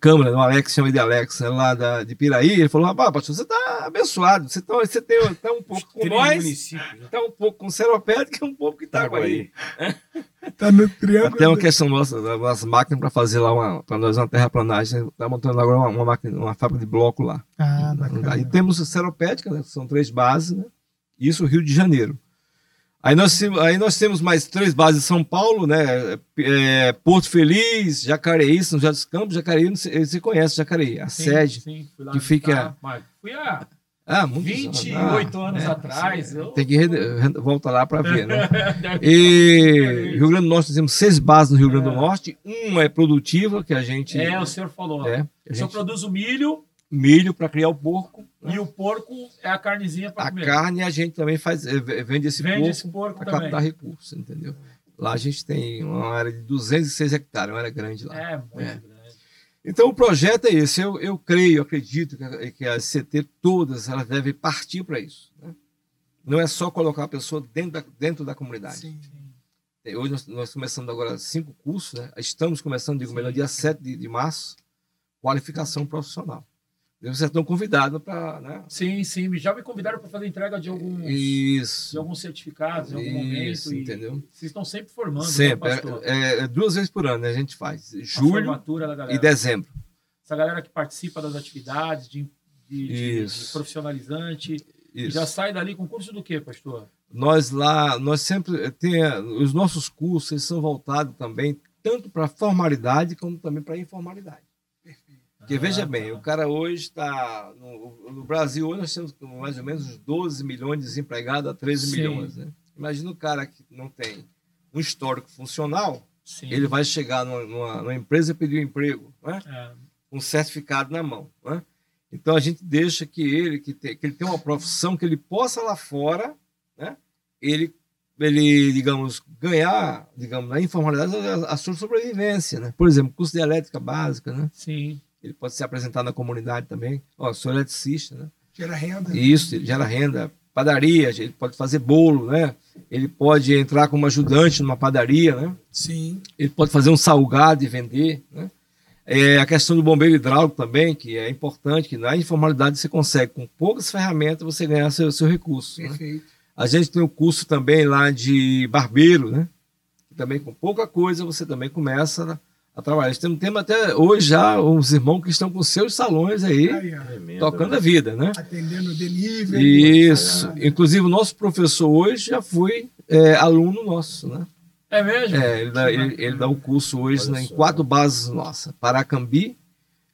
Câmara, o Alex chama de Alex, é lá da, de Piraí, ele falou: rapaz, pastor, você está abençoado, você está você tem, tá um pouco com nós, está um pouco com Seropédica e um pouco com Itaguaí. Está *laughs* no triângulo. Até uma questão nossa, das máquinas para fazer lá, para nós uma terraplanagem, está montando agora uma, uma, máquina, uma fábrica de bloco lá. Ah, bacana. Aí temos a Seropédica, né, são três bases, né? isso Rio de Janeiro. Aí nós, aí nós temos mais três bases em São Paulo, né? É, Porto Feliz, Jacareí, São José dos Campos, Jacareí, você conhece Jacareí, a sim, sede sim, que fica... fui há ah, 28 anos, ah, anos é, atrás. Eu... Tem que voltar lá para ver, né? *laughs* e Rio Grande do Norte, nós temos seis bases no Rio Grande do é. Norte. Uma é produtiva, que a gente... É, o senhor falou. É, o senhor produz o milho milho para criar o porco. Né? E o porco é a carnezinha para comer. A carne a gente também faz, eh, vende esse vende porco, porco para captar recursos, entendeu? Lá a gente tem uma área de 206 hectares, uma área grande lá. É, muito é. grande. Então o projeto é esse. Eu, eu creio, acredito que, que as CT todas elas devem partir para isso. Né? Não é só colocar a pessoa dentro da, dentro da comunidade. Sim. Hoje nós, nós começamos agora cinco cursos, né? estamos começando, digo melhor, dia 7 de, de março, qualificação profissional. Vocês estão convidados para. Né? Sim, sim. Já me convidaram para fazer entrega de alguns, Isso. de alguns certificados em algum Isso, momento. entendeu? Vocês estão sempre formando. Né, sempre. Né, é, é, duas vezes por ano né, a gente faz. Julho e dezembro. Essa galera que participa das atividades de, de, de, de profissionalizante. Isso. Já sai dali com curso do quê, pastor? Nós lá, nós sempre tem os nossos cursos são voltados também tanto para formalidade como também para informalidade. Porque ah, veja bem, o cara hoje está. No, no, Brasil, hoje nós temos mais ou menos 12 milhões de desempregados a 13 Sim. milhões. Né? Imagina o cara que não tem um histórico funcional, Sim. ele vai chegar numa, numa, numa, empresa e pedir um emprego, né? É. um certificado na mão. Né? Então a gente deixa que ele, que, que ele tenha uma profissão que ele possa lá fora, né? ele, ele, digamos, ganhar, digamos, na informalidade a, a sua sobrevivência. Né? Por exemplo, curso de elétrica básica. Né? Sim. Ele pode se apresentar na comunidade também. Ó, sou eletricista, né? Gera renda. Isso, ele gera renda. Padaria, ele pode fazer bolo, né? Ele pode entrar como ajudante numa padaria, né? Sim. Ele pode fazer um salgado e vender, né? É, a questão do bombeiro hidráulico também, que é importante, que na informalidade você consegue, com poucas ferramentas, você ganhar seu, seu recurso. Né? Perfeito. Né? A gente tem o um curso também lá de barbeiro, né? Também com pouca coisa você também começa a trabalhar. Temos, temos até hoje já os irmãos que estão com seus salões aí, aí tocando a vida, né? Atendendo o delivery. Isso. Inclusive, o nosso professor hoje já foi é, aluno nosso, né? É mesmo? É, ele dá, ele, ele dá o curso hoje né, em quatro bases nossas. Paracambi,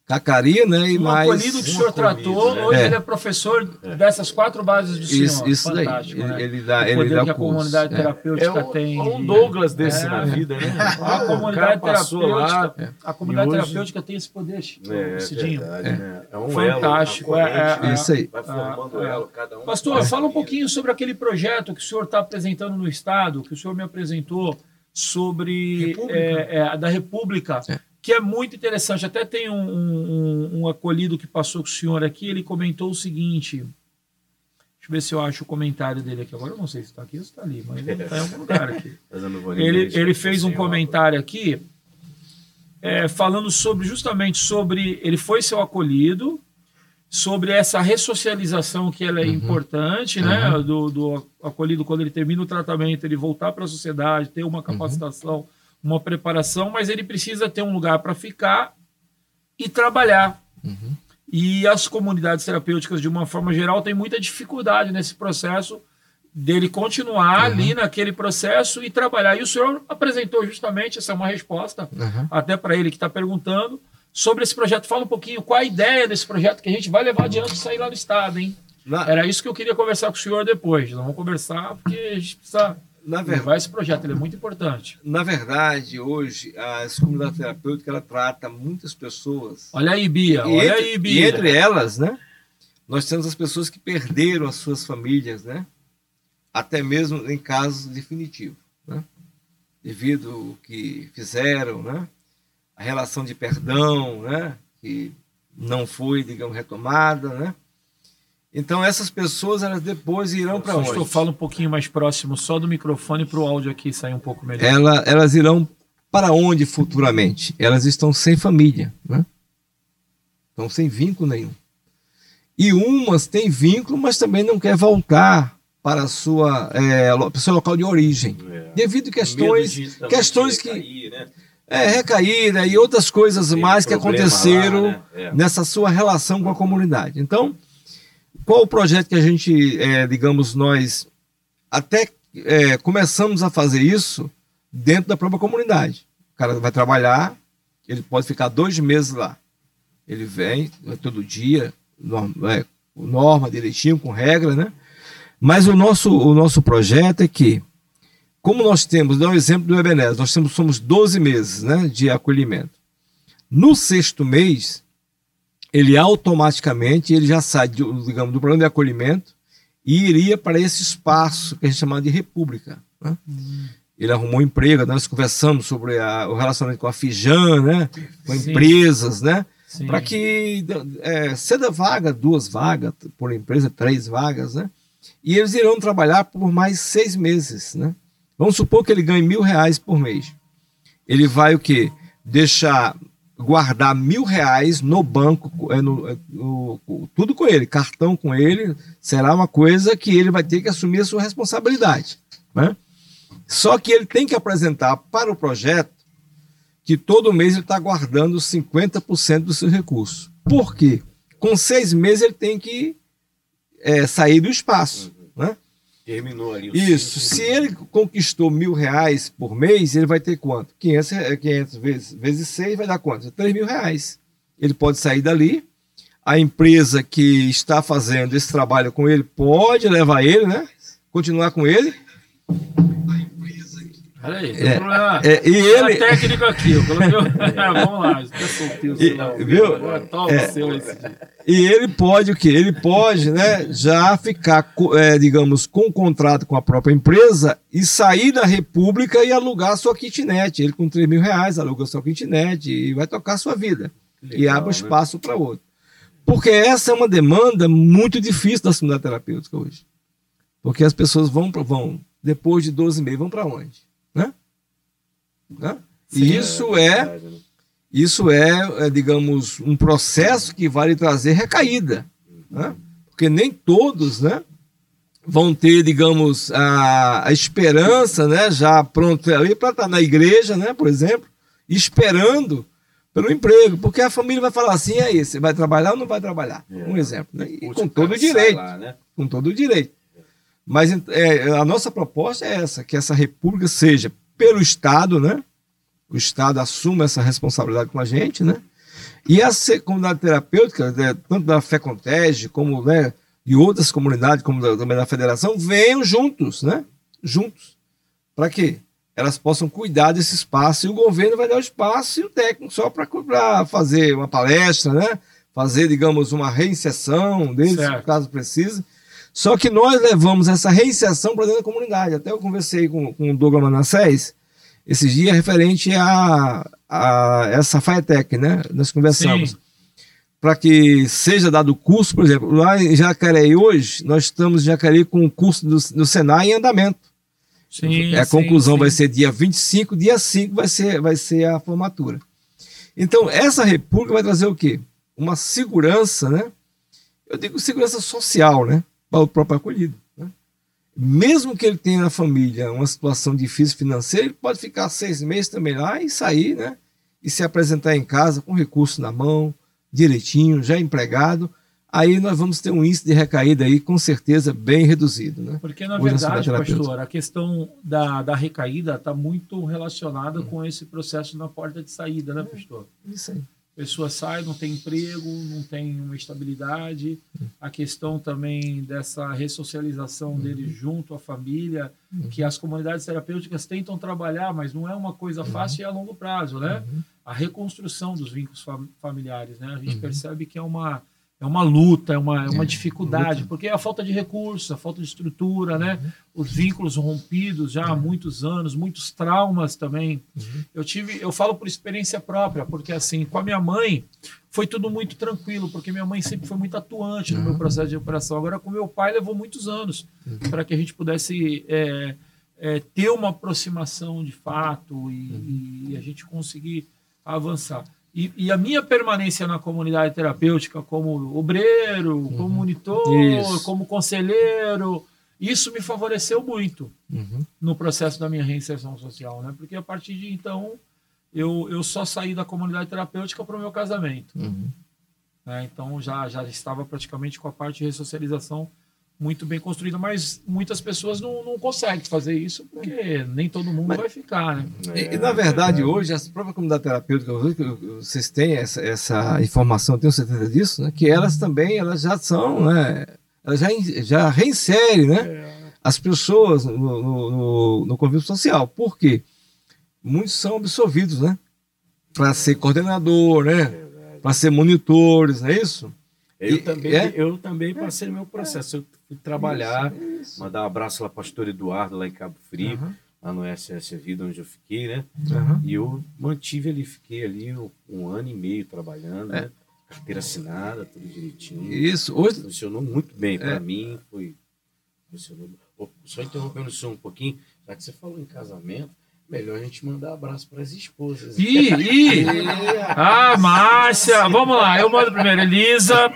Cacari, né? E um mais. acolhido que o senhor tratou, né? hoje é. ele é professor é. dessas quatro bases do senhor. Isso, isso Fantástico, daí. Né? Ele, dá, o ele dá que a comunidade é. terapêutica é. tem. um Douglas desse é. na vida, né? A comunidade terapêutica, lá, a comunidade hoje... terapêutica tem esse poder, é, Cidinho. Né? É, um Fantástico. Elo, isso aí. Vai formando elo, cada um. Pastor, fala um pouquinho sobre aquele projeto que o senhor está apresentando no Estado, que o senhor me apresentou sobre República. da República que é muito interessante. Até tem um, um, um, acolhido que passou com o senhor aqui, ele comentou o seguinte. Deixa eu ver se eu acho o comentário dele aqui. Agora eu não sei se está aqui ou se está ali, mas ele está em algum lugar aqui. *laughs* ele, ele fez um comentário aqui é, falando sobre justamente sobre. Ele foi seu acolhido, sobre essa ressocialização que ela é uhum. importante, né? uhum. né? Do, do acolhido, quando ele termina o tratamento, ele voltar para a sociedade, ter uma capacitação. Uhum uma preparação, mas ele precisa ter um lugar para ficar e trabalhar. Uhum. E as comunidades terapêuticas, de uma forma geral, têm muita dificuldade nesse processo dele continuar uhum. ali naquele processo e trabalhar. E o senhor apresentou justamente, essa é uma resposta, uhum. até para ele que está perguntando, sobre esse projeto. Fala um pouquinho qual a ideia desse projeto que a gente vai levar adiante e sair lá no Estado, hein? Na... Era isso que eu queria conversar com o senhor depois. Não vamos conversar porque a gente precisa na verdade, esse projeto, ele é muito importante. Na verdade, hoje, a comunidade terapêutica ela trata muitas pessoas. Olha aí, Bia, olha entre, aí, Bia. E entre elas, né, nós temos as pessoas que perderam as suas famílias, né, até mesmo em casos definitivos, né, devido ao que fizeram, né, a relação de perdão, né, que não foi, digamos, retomada, né, então essas pessoas elas depois irão para onde? Eu falo um pouquinho mais próximo só do microfone para o áudio aqui sair um pouco melhor. Ela, elas irão para onde futuramente? Elas estão sem família, né? Estão sem vínculo nenhum. E umas têm vínculo, mas também não quer voltar para a sua, é, seu local de origem, é. devido a questões, de questões que recair, né? é recaída e outras coisas Tem mais que aconteceram lá, né? é. nessa sua relação com a comunidade. Então qual o projeto que a gente, é, digamos, nós até é, começamos a fazer isso dentro da própria comunidade. O cara vai trabalhar, ele pode ficar dois meses lá. Ele vem todo dia, norma, é, norma direitinho, com regra, né? Mas o nosso, o nosso projeto é que, como nós temos, dá um exemplo do Ebenezer, nós temos, somos 12 meses né, de acolhimento. No sexto mês, ele automaticamente ele já sai, digamos, do plano de acolhimento e iria para esse espaço que a gente chama de república. Né? Uhum. Ele arrumou um emprego, nós conversamos sobre a, o relacionamento com a Fijan, né? com Sim. empresas, né? para que é, ceda vaga, duas vagas por empresa, três vagas, né? E eles irão trabalhar por mais seis meses, né? Vamos supor que ele ganhe mil reais por mês. Ele vai o quê? Deixar guardar mil reais no banco, é, no, é, tudo com ele, cartão com ele, será uma coisa que ele vai ter que assumir a sua responsabilidade. Né? Só que ele tem que apresentar para o projeto que todo mês ele está guardando 50% dos seus recursos. Por quê? Com seis meses ele tem que é, sair do espaço. Né? Terminou ali. Isso. Se ele conquistou mil reais por mês, ele vai ter quanto? 500, 500 vezes, vezes 6 vai dar quanto? 3 mil reais. Ele pode sair dali. A empresa que está fazendo esse trabalho com ele pode levar ele, né? Continuar com ele. Peraí, tem é, um problema. É, e ele... técnico aqui, eu coloquei. *laughs* vamos lá, e, viu? É, e ele pode o quê? Ele pode, né, já ficar, é, digamos, com um contrato com a própria empresa e sair da República e alugar sua kitnet. Ele com 3 mil reais aluga sua kitnet e vai tocar sua vida. Legal, e abre né? espaço para outro. Porque essa é uma demanda muito difícil da comunidade terapêutica hoje. Porque as pessoas vão, vão depois de 12 meses, vão para onde? Né? Né? e isso é, é né? isso é, é, digamos, um processo que vai trazer recaída. Né? Porque nem todos né, vão ter, digamos, a, a esperança né, já pronto ali para estar na igreja, né, por exemplo, esperando pelo emprego, porque a família vai falar assim, aí, você vai trabalhar ou não vai trabalhar? É. Um exemplo. Né? E com todo o direito. Lá, né? Com todo o direito. Mas é, a nossa proposta é essa, que essa república seja pelo Estado, né? O Estado assuma essa responsabilidade com a gente, né? E essa comunidade terapêutica, né, tanto da Fé Contege, como né, de outras comunidades, como da, também da federação, venham juntos, né? Juntos. Para quê? Elas possam cuidar desse espaço e o governo vai dar o espaço e o técnico só para fazer uma palestra, né? Fazer, digamos, uma reinserção deles, certo. caso precise. Só que nós levamos essa reinserção para dentro da comunidade. Até eu conversei com, com o Douglas Manassés esses dias referente a, a essa FAETEC, né? Nós conversamos. Para que seja dado curso, por exemplo, lá em Jacareí hoje, nós estamos em Jacareí com o curso do, do Senai em andamento. Sim, a conclusão sim. vai ser dia 25, dia 5 vai ser, vai ser a formatura. Então, essa república vai trazer o quê? Uma segurança, né? Eu digo segurança social, né? Para o próprio acolhido. Né? Mesmo que ele tenha na família uma situação difícil financeira, ele pode ficar seis meses também lá e sair, né? E se apresentar em casa com recurso na mão, direitinho, já empregado, aí nós vamos ter um índice de recaída aí com certeza bem reduzido. Né? Porque, na verdade, pastor, a questão da, da recaída está muito relacionada hum. com esse processo na porta de saída, né, é, pastor? Isso aí. Pessoa sai, não tem emprego, não tem uma estabilidade. A questão também dessa ressocialização uhum. dele junto à família, uhum. que as comunidades terapêuticas tentam trabalhar, mas não é uma coisa uhum. fácil e a longo prazo, né? Uhum. A reconstrução dos vínculos familiares, né? A gente uhum. percebe que é uma é uma luta, é uma, é uma é, dificuldade, luta. porque é a falta de recursos, a falta de estrutura, né? Uhum. Os vínculos rompidos já há uhum. muitos anos, muitos traumas também. Uhum. Eu tive, eu falo por experiência própria, porque assim, com a minha mãe foi tudo muito tranquilo, porque minha mãe sempre foi muito atuante no meu uhum. processo de recuperação. Agora, com meu pai levou muitos anos uhum. para que a gente pudesse é, é, ter uma aproximação de fato e, uhum. e a gente conseguir avançar. E, e, a minha permanência na comunidade terapêutica como obreiro, uhum. como monitor, isso. como conselheiro, isso me favoreceu muito uhum. no processo da minha reinserção social, né? Porque a partir de então eu, eu só saí da comunidade terapêutica para o meu casamento. Uhum. Né? Então já, já estava praticamente com a parte de ressocialização muito bem construída, mas muitas pessoas não, não conseguem fazer isso porque nem todo mundo mas, vai ficar, né? E, e, na verdade, é. hoje, a própria comunidade terapêutica, vocês têm essa, essa informação, tenho certeza disso, né? Que elas também, elas já são, né? Elas já, já reinserem, né? É. As pessoas no, no, no, no convívio social. Por quê? Muitos são absolvidos, né? Para ser coordenador, né? É Para ser monitores, não é isso? Eu, e, também, é? eu também passei no meu processo. Eu fui trabalhar, isso, isso. mandar um abraço lá para o pastor Eduardo, lá em Cabo Frio, uhum. lá no SS Vida, onde eu fiquei, né? Uhum. E eu mantive ali, fiquei ali um, um ano e meio trabalhando, é. né? Carteira assinada, tudo direitinho. Isso, hoje. Funcionou muito bem. Para é. mim, foi. Funcionou. Só interrompendo o senhor um pouquinho, já que você falou em casamento, Melhor a gente mandar abraço para as esposas. Ih, ih! ah, Márcia! Vamos lá, eu mando primeiro. Elisa,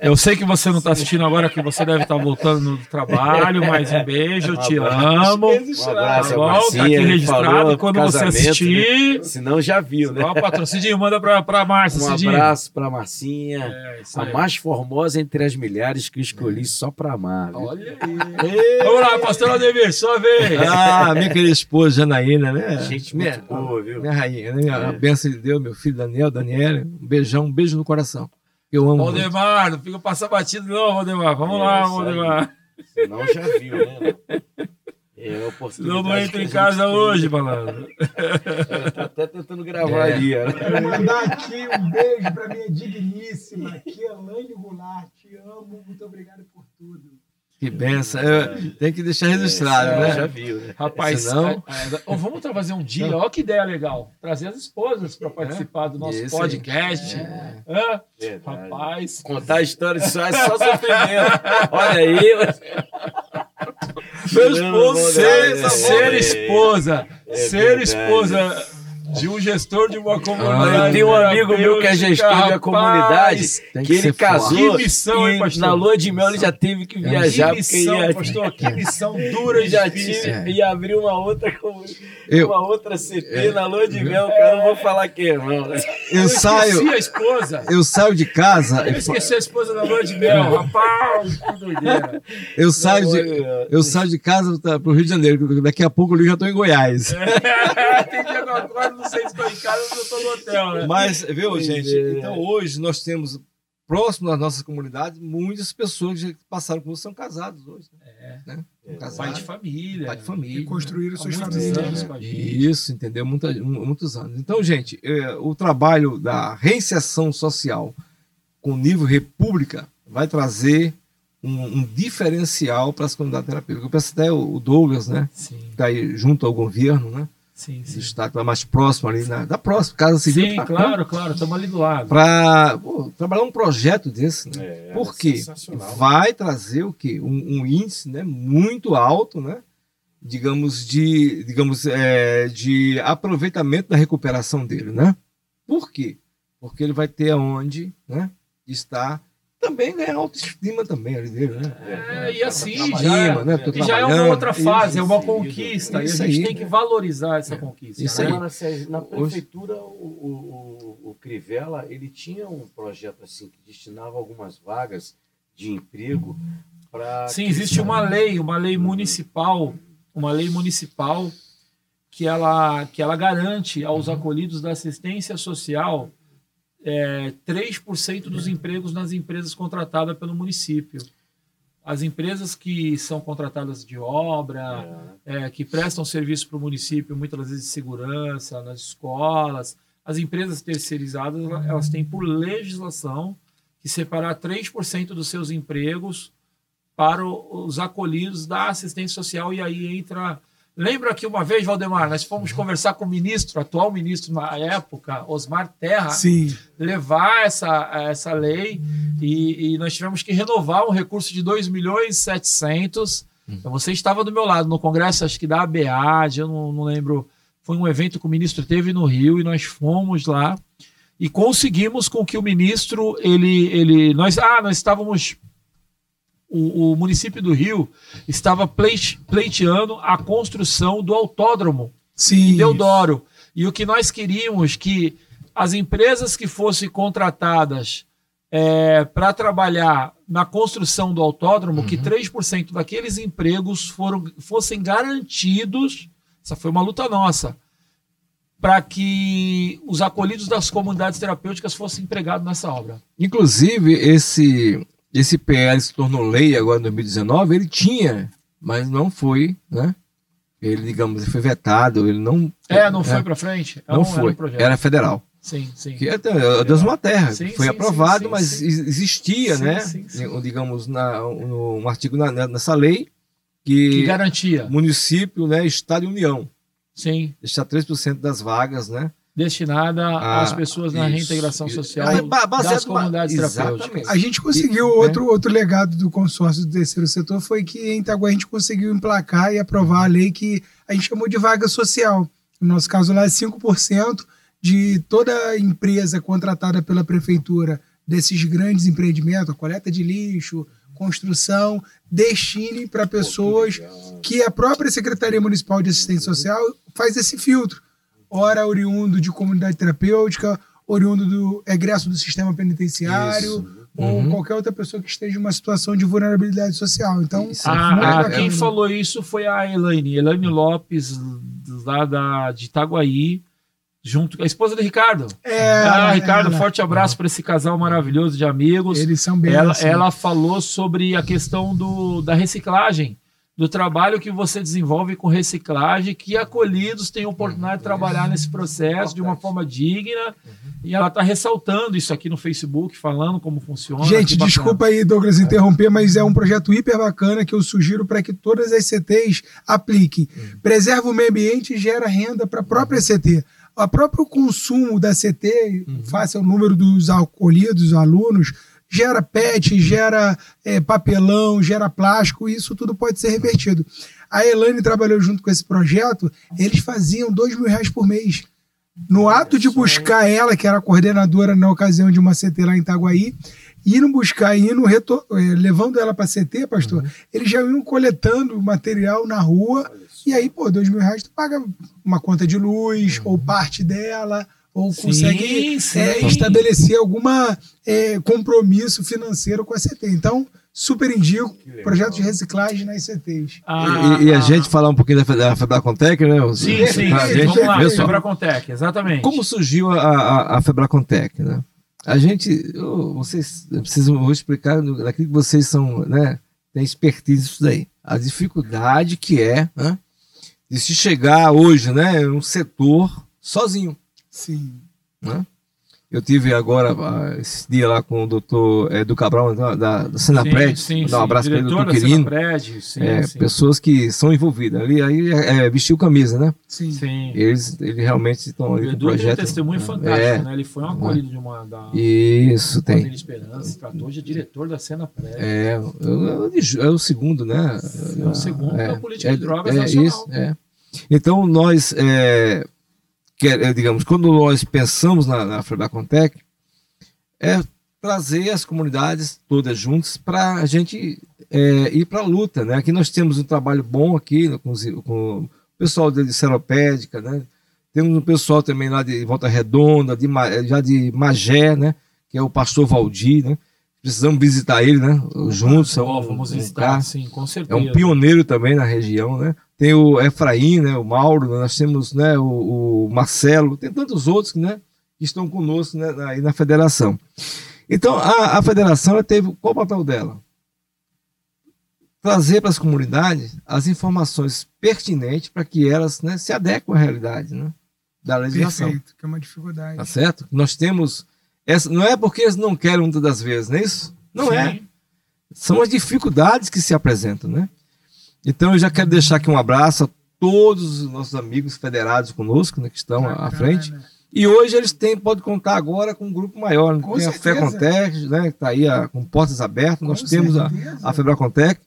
eu sei que você não está assistindo agora, que você deve estar tá voltando do trabalho, mas um beijo, eu te amo. Um abraço, tá bom? Tá aqui registrado quando você assistir. Né? Senão já viu, né? Ó, patrocínio, manda para a Márcia. Um Cidinho. abraço para Marcinha, é, a mais formosa entre as milhares que eu escolhi é. só para amar. Olha aí. Vamos lá, pastor Ademir, sua vez. Ah, minha querida esposa Janaína rainha, né? Gente muito minha, boa, viu? Minha rainha, né? É. A bênção de Deus, meu filho Daniel, Daniela. Um beijão, um beijo no coração. Eu amo. Valdemar, não fica passar batido, não, Valdemar. Vamos é, lá, Valdemar. Senão já viu, né? É Senão não entra em casa hoje, malandro. Tá até tentando gravar é. ali. Né? Quero mandar aqui um beijo para minha digníssima, aqui, Elaine Goulart. Te amo, muito obrigado por tudo. Que benção. tem que deixar registrado, é, né? Já viu, né? Rapaz, Senão... É, é, vamos trazer um dia, olha que ideia legal. Trazer as esposas para participar do nosso Isso, podcast. É. Rapaz. Contar a história só é só sofrimento. olha aí. Meu esposo, ser, ser esposa. É ser esposa de um gestor de uma comunidade. Ah, tem um amigo meu que é gestor rapaz, de uma comunidade que, que ele casou que missão, hein, pastor? na lua de mel ele já teve que viajar. Que missão, ia... pastor, que missão dura já tive, é. e abrir uma outra eu, uma outra CT é, na lua de mel, cara, não vou falar que não. Eu, eu saio. a esposa. Eu saio de casa. Eu esqueci a esposa na lua de mel, rapaz, que doideira. Eu saio de, eu saio de casa para o Rio de Janeiro, daqui a pouco eu já estou em Goiás. É, *laughs* tem dia que eu acordo não sei se estou em casa ou se estou no hotel, né? Mas, viu, gente? Então hoje nós temos próximo das nossas comunidades, muitas pessoas que passaram por são casados hoje. Né? É. Né? É. Pai de família. Pai de família. E construíram suas famílias. Isso, entendeu? Muita, muitos anos. Então, gente, é, o trabalho da reinserção social com nível república vai trazer um, um diferencial para as comunidades terapêuticas. Eu penso até o Douglas, né? Sim. Que está aí junto ao governo, né? Sim, sim. Está mais próximo ali, na, da próxima Casa Civil. Sim, tá, claro, claro, estamos ali do lado. Para trabalhar um projeto desse, né? É, Porque vai trazer o quê? Um, um, índice né, muito alto, né? Digamos, de, digamos é, de aproveitamento da recuperação dele, né? Por quê? Porque ele vai ter onde né, estar também ganhar autoestima também ali dele, né? É, e assim, já, né? e já é uma outra fase, isso, é uma conquista. Isso, e a gente aí. tem que valorizar essa é. conquista. Isso né? aí. Na, na prefeitura, o, o, o, Crivella, ele tinha um projeto assim que destinava algumas vagas de emprego para. Sim, existe uma lei, uma lei municipal, uma lei municipal que ela, que ela garante aos acolhidos da assistência social é, 3% dos empregos nas empresas contratadas pelo município. As empresas que são contratadas de obra, é. É, que prestam serviço para o município, muitas vezes de segurança, nas escolas, as empresas terceirizadas, elas têm por legislação que separar 3% dos seus empregos para os acolhidos da assistência social e aí entra Lembra que uma vez, Valdemar, nós fomos conversar com o ministro, atual ministro na época, Osmar Terra, Sim. levar essa, essa lei e, e, nós tivemos que renovar um recurso de 2 milhões e 700. Então, você estava do meu lado no congresso, acho que da ABAD, eu não, não lembro. Foi um evento que o ministro teve no Rio e nós fomos lá e conseguimos com que o ministro, ele, ele nós, ah, nós estávamos o, o, município do Rio estava pleiteando a construção do autódromo Sim, em Deodoro. E o que nós queríamos que as empresas que fossem contratadas é, para trabalhar na construção do autódromo, uhum. que 3% daqueles empregos foram, fossem garantidos, essa foi uma luta nossa, para que os acolhidos das comunidades terapêuticas fossem empregados nessa obra. Inclusive, esse esse PL se tornou lei agora em 2019, ele tinha, mas não foi, né? Ele, digamos, foi vetado, ele não. É, não foi para frente? É não um, foi. Era, um era, federal. Sim, sim. Que é Deus uma terra. Sim, foi sim, aprovado, sim, mas existia, né? Digamos, na, no, um artigo na, nessa lei que, que garantia município, né, Estado e União. Sim. Deixar 3% das vagas, né? Destinada ah, às pessoas na reintegração social é, das comunidades terapêuticas. A gente conseguiu e, outro, né? outro legado do consórcio do terceiro setor foi que em Itaguá a gente conseguiu emplacar e aprovar a lei que a gente chamou de vaga social. No nosso caso lá é 5% de toda empresa contratada pela prefeitura desses grandes empreendimentos, a coleta de lixo, construção, destine para pessoas que a própria Secretaria Municipal de Assistência Social faz esse filtro ora oriundo de comunidade terapêutica, oriundo do egresso do sistema penitenciário, Isso. ou uhum. qualquer outra pessoa que esteja em uma situação de vulnerabilidade social. Então, a, a, ah, quem falou isso foi a Elaine, Elaine Lopes, lá da, de Itaguaí, junto com a esposa do Ricardo. É, ah, Ricardo, forte abraço para esse casal maravilhoso de amigos. Eles são bem ela, assim. ela falou sobre a questão do, da reciclagem do trabalho que você desenvolve com reciclagem, que acolhidos têm oportunidade de trabalhar nesse processo de uma forma digna. E ela está ressaltando isso aqui no Facebook, falando como funciona. Gente, desculpa aí, Douglas, interromper, mas é um projeto hiper bacana que eu sugiro para que todas as CTs apliquem. Preserva o meio ambiente e gera renda para a própria CT. O próprio consumo da CT, uhum. face ao número dos acolhidos, alunos, gera PET, gera é, papelão, gera plástico, isso tudo pode ser revertido. A Elane trabalhou junto com esse projeto, eles faziam dois mil reais por mês. No ato de buscar ela, que era coordenadora na ocasião de uma CT lá em Itaguaí, indo buscar, indo retor- é, levando ela para CT, pastor, uhum. eles já iam coletando material na rua, e aí, pô, dois mil reais tu paga uma conta de luz, uhum. ou parte dela, ou consegue sim, sim. É, estabelecer alguma é, compromisso financeiro com a CT. Então, super indico. Projeto de reciclagem nas CTs. Ah, e, e, a gente falar um pouquinho da, da Febracontec, né? Sim, sim. A gente, vamos lá, Febracontec, exatamente. Como surgiu a, a, a Febracontec, né? A gente, oh, vocês precisam, vou explicar daquilo que vocês são, né? Tem expertise nisso daí. A dificuldade que é, né? De se chegar hoje, né? Um setor sozinho. Sim. Né? Eu tive agora, ah, esse dia lá com o doutor é, do Cabral, da, da Senapred, sim, sim, dar um abraço para ele, doutor Quirino. Senapred, sim, é, sim. Pessoas que são envolvidas. Ali aí é, é, vestiu camisa, né? Sim. sim. Eles, eles realmente estão ali o Edu projeto. tem um testemunho fantástico, é, né? Ele foi um acolhido de uma da Isso, tem. de Esperança, tratou de diretor da Senapred. É, é, é, o segundo, né? É o segundo é, da política de drogas é, nacional. Isso, é. Então, nós, é, que, digamos, quando nós pensamos na, na Febracontec, é trazer as comunidades todas juntas para a gente é, ir para a luta. Né? Aqui nós temos um trabalho bom aqui com, os, com o pessoal de Seropédica, né? temos um pessoal também lá de Volta Redonda, de, já de Magé, né? que é o pastor Valdir, né? Precisamos visitar ele, né? Juntos. Oh, vamos visitar, sim, com certeza. É um pioneiro também na região, né? Tem o Efraim, né? O Mauro, nós temos né? O, o Marcelo, tem tantos outros, né? que estão conosco né, aí na federação. Então, a, a federação teve qual o papel dela? Trazer para as comunidades as informações pertinentes para que elas né, se adequem à realidade né, da legislação. Perfeito, que é uma dificuldade. Tá certo? Nós temos. Essa, não é porque eles não querem muitas das vezes, não é isso? Não é. Sim. é. São as dificuldades que se apresentam, né? Então eu já quero deixar aqui um abraço a todos os nossos amigos federados conosco, né, que estão Bacana. à frente. E hoje eles têm, pode contar agora com um grupo maior. Né? Com Tem certeza. a Fecontec, né, que está aí a, com portas abertas. Com Nós certeza. temos a, a Febracontec.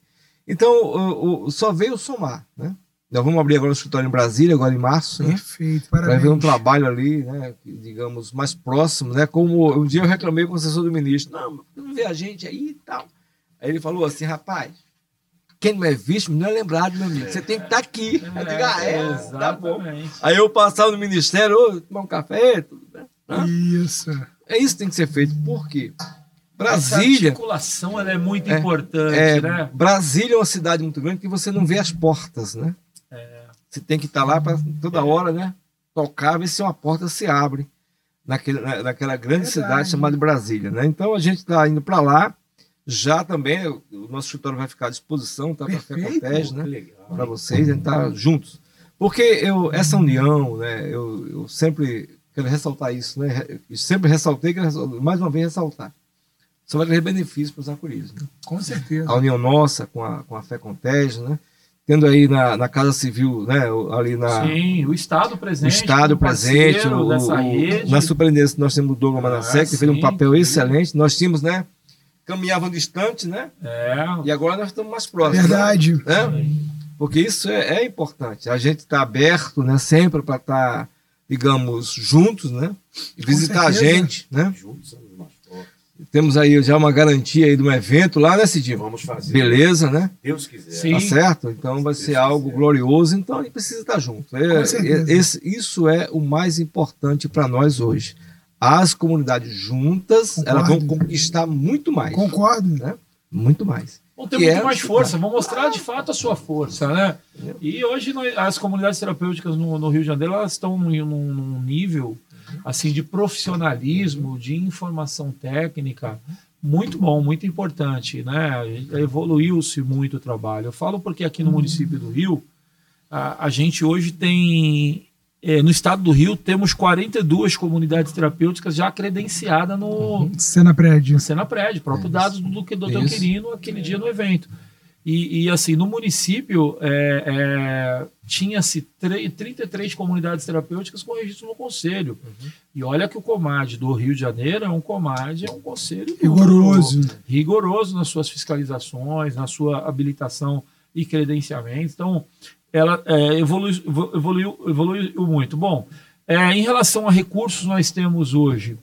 Então, o, o, só veio somar. Né? Nós vamos abrir agora o escritório em Brasília, agora em março. Né? Perfeito, né? parabéns. Vai ver um trabalho ali, né, digamos, mais próximo. Né? Como um dia eu reclamei com o assessor do ministro. Não, não vê a gente aí e tal. Aí ele falou assim, rapaz, quem não é visto não é lembrado, meu amigo. Você tem que estar tá aqui. É, eu digo, ah, é, tá bom. Aí eu passava no ministério, ô, tomar um café, tudo bem. Isso. É isso que tem que ser feito. Por quê? Brasília. Essa articulação ela é muito é, importante, é, né? Brasília é uma cidade muito grande que você não vê as portas, né? É. Você tem que estar tá lá para toda hora, né? Tocar, ver se uma porta se abre naquele, naquela grande Verdade. cidade chamada Brasília, né? Então a gente está indo para lá já também, o nosso escritório vai ficar à disposição, tá? Para a né? Para vocês, a gente tá juntos. Porque eu, essa união, né? Eu, eu sempre quero ressaltar isso, né? Eu sempre ressaltei, quero mais uma vez ressaltar. Só vai trazer benefícios para os acolhidos. Né? Com certeza. A união nossa com a, com a Fé Contege, né? Tendo aí na, na Casa Civil, né? Ali na. Sim, o Estado presente. O Estado presente. O, o. Na superintendência nós temos o Douglas Manassé, ah, que fez um papel excelente. Nós tínhamos, né? Caminhavam distante, né? É. E agora nós estamos mais próximos. Verdade. Né? Porque isso é, é, importante. A gente está aberto, né? Sempre para estar, tá, digamos, juntos, né? E visitar a gente, né? Juntos Temos aí já uma garantia aí de um evento lá, né, Cidinho? Vamos fazer. Beleza, né? Deus quiser. Sim. Tá certo? Então vai ser algo quiser. glorioso. Então a gente precisa estar junto. É, é, esse, isso é o mais importante para nós hoje as comunidades juntas, Concordo. elas vão conquistar muito mais. Concordo. Né? Muito mais. Vão ter que muito é mais força, vão mostrar de fato a sua força, né? E hoje nós, as comunidades terapêuticas no, no, Rio de Janeiro elas estão num, num nível assim de profissionalismo, de informação técnica muito bom, muito importante, né? Evoluiu-se muito o trabalho. Eu falo porque aqui no município do Rio a, a gente hoje tem no estado do Rio, temos 42 comunidades terapêuticas já credenciadas no. Cena Prédio. Cena Prédio, próprio Isso. dados do Dr. Quirino aquele é. dia no evento. E, e, assim, no município é, é, tinha-se 33 comunidades terapêuticas com registro no conselho. Uhum. E olha que o Comad do Rio de Janeiro é um Comad, é um conselho rigoroso. rigoroso nas suas fiscalizações, na sua habilitação e credenciamento. Então, ela é, evoluiu, evoluiu, evoluiu muito. Bom, é, em relação a recursos, nós temos hoje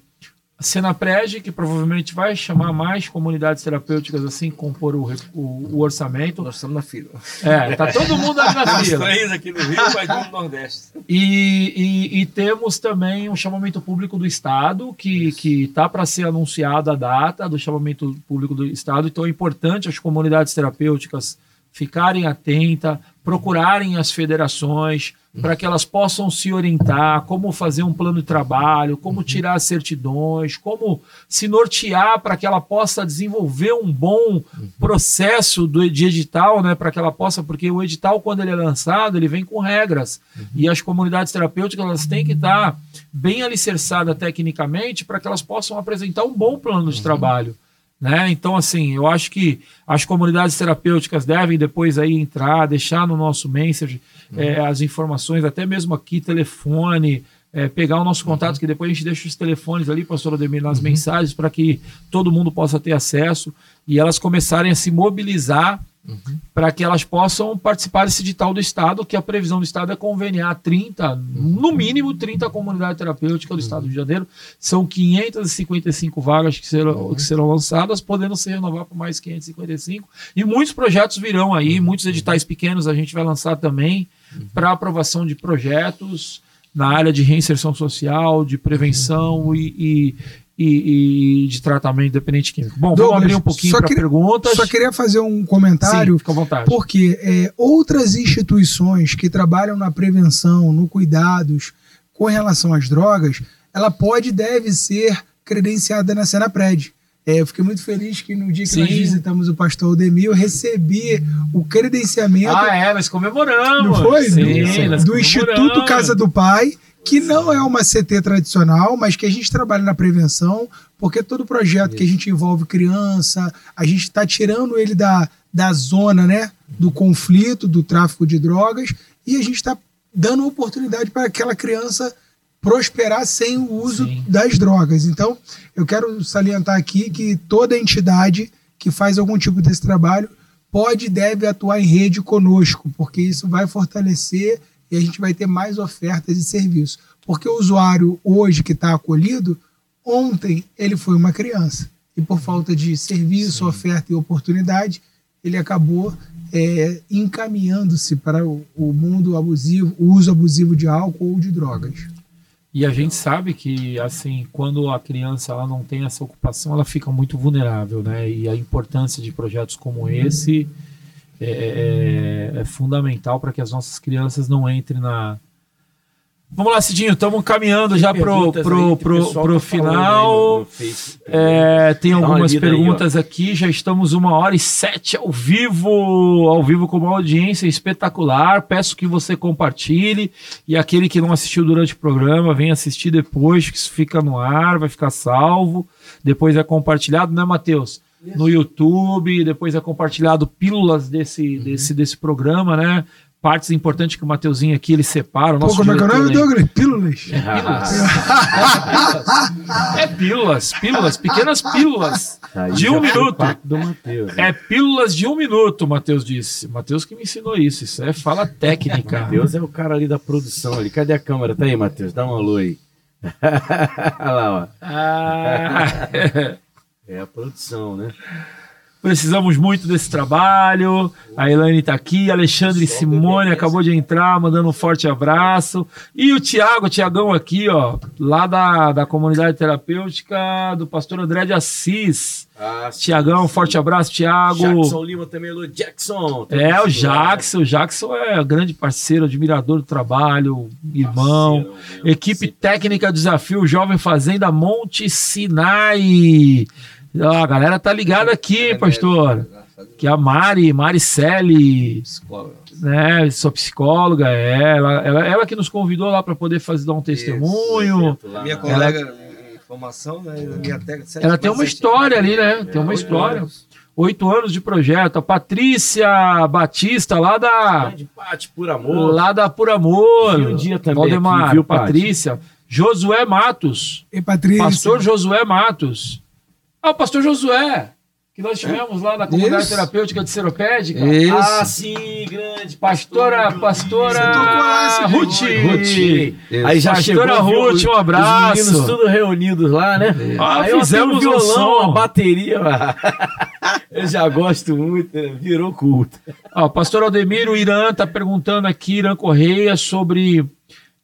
Senapred, que provavelmente vai chamar mais comunidades terapêuticas assim, compor o, o, o orçamento. Nós estamos na fila. É, tá todo mundo ali na fila. três aqui no Rio, mais um no Nordeste. E, e, e, temos também um chamamento público do Estado, que está para ser anunciada a data do chamamento público do Estado. Então é importante as comunidades terapêuticas ficarem atentas, procurarem as federações, para que elas possam se orientar, como fazer um plano de trabalho, como tirar certidões, como se nortear para que ela possa desenvolver um bom processo do, de edital, né, para que ela possa, porque o edital quando ele é lançado, ele vem com regras. E as comunidades terapêuticas elas têm que estar bem alicerçadas tecnicamente para que elas possam apresentar um bom plano de trabalho. Né? Então, assim, eu acho que as comunidades terapêuticas devem depois aí entrar, deixar no nosso message uhum. é, as informações, até mesmo aqui, telefone, é, pegar o nosso contato, uhum. que depois a gente deixa os telefones ali, pastor Ademir, nas uhum. mensagens, para que todo mundo possa ter acesso e elas começarem a se mobilizar Uhum. para que elas possam participar desse edital do Estado, que a previsão do Estado é conveniar 30, uhum. no mínimo 30 comunidades terapêuticas do Estado do Rio de Janeiro. São 555 vagas que serão, uhum. que serão lançadas, podendo se renovar por mais 555. E muitos projetos virão aí, muitos editais pequenos a gente vai lançar também para aprovação de projetos na área de reinserção social, de prevenção e, e, e, de tratamento independente químico. Bom, Douglas, vamos abrir um pouquinho para perguntas. Só queria fazer um comentário. Sim, fica à vontade. Porque é, outras instituições que trabalham na prevenção, no cuidados com relação às drogas, ela pode e deve ser credenciada na Senapred. É, eu fiquei muito feliz que no dia que Sim. nós visitamos o pastor Odemir, eu recebi o credenciamento. Ah, é, nós comemoramos. Não foi? Sim, do, do Instituto Casa do Pai que não é uma CT tradicional, mas que a gente trabalha na prevenção, porque todo projeto que a gente envolve criança, a gente está tirando ele da, da zona né, do conflito, do tráfico de drogas, e a gente está dando oportunidade para aquela criança prosperar sem o uso Sim. das drogas. Então, eu quero salientar aqui que toda entidade que faz algum tipo desse trabalho pode e deve atuar em rede conosco, porque isso vai fortalecer e a gente vai ter mais ofertas de serviço. Porque o usuário hoje que está acolhido, ontem ele foi uma criança. E por falta de serviço, Sim. oferta e oportunidade, ele acabou é, encaminhando-se para o, o, mundo abusivo, o uso abusivo de álcool ou de drogas. E a gente sabe que, assim, quando a criança ela não tem essa ocupação, ela fica muito vulnerável, né? E a importância de projetos como esse é, é, é, é fundamental para que as nossas crianças não entrem na. Vamos lá, Cidinho, estamos caminhando já pro, pro, pro, pro tá final. É, tem algumas perguntas aqui, já estamos uma hora e sete ao vivo, ao vivo com uma audiência espetacular. Peço que você compartilhe e aquele que não assistiu durante o programa, venha assistir depois, que isso fica no ar, vai ficar salvo. Depois é compartilhado, né, Matheus? No YouTube, depois é compartilhado pílulas desse, uhum. desse, desse programa, né? Partes importantes que o Mateuzinho aqui ele separa. O nosso Pô, como é que é o nome, Douglas? Pílulas. É pílulas. *laughs* é pílulas, pílulas, pequenas pílulas Aí de um minuto. Do Mateus, é pílulas de um minuto, Matheus disse. Matheus que me ensinou isso. Isso é fala técnica. *laughs* Matheus é o cara ali da produção ali. Cadê a câmera? Tá aí, Matheus. Dá um alô aí. *laughs* Olha lá, ó. Ah. É a produção, né? Precisamos muito desse trabalho. A Elaine está aqui, Alexandre Simone acabou de entrar, mandando um forte abraço. E o Tiago, o Tiagão aqui, ó, lá da, da comunidade terapêutica do pastor André de Assis. Ah, Tiagão, um forte abraço, Tiago. Jackson Lima também, Lu Jackson. É, o Jackson. O Jackson é grande parceiro, admirador do trabalho, irmão. Parceiro, Equipe técnica Desafio Jovem Fazenda Monte Sinai. Ó, a galera tá ligada aqui, hein, pastor? Que a Mari, Maricelli, né, sua psicóloga, é, ela, ela, ela que nos convidou lá para poder fazer dar um testemunho. Isso, minha colega ela, formação, né, minha técnica, ela tem uma história ali, né? Tem uma história. Oito anos de projeto. A Patrícia Batista, lá da. Pati, por amor. Lá da Por Amor. um dia também. Valdemar, aqui, viu, Patrícia. Josué Matos. E Patrícia. Pastor Josué Matos. Ah, o pastor Josué, que nós tivemos lá na comunidade Isso. terapêutica de Seropédica. Isso. Ah, sim, grande. Pastora, pastora Ruth. Ruth. Aí já pastora chegou, Ruth, um abraço. Os meninos tudo reunidos lá, né? Ah, Aí fizemos um violão, uma bateria. *laughs* eu já gosto muito, né? virou culto. Ó, pastor Aldemiro Irã tá perguntando aqui, Irã Correia, sobre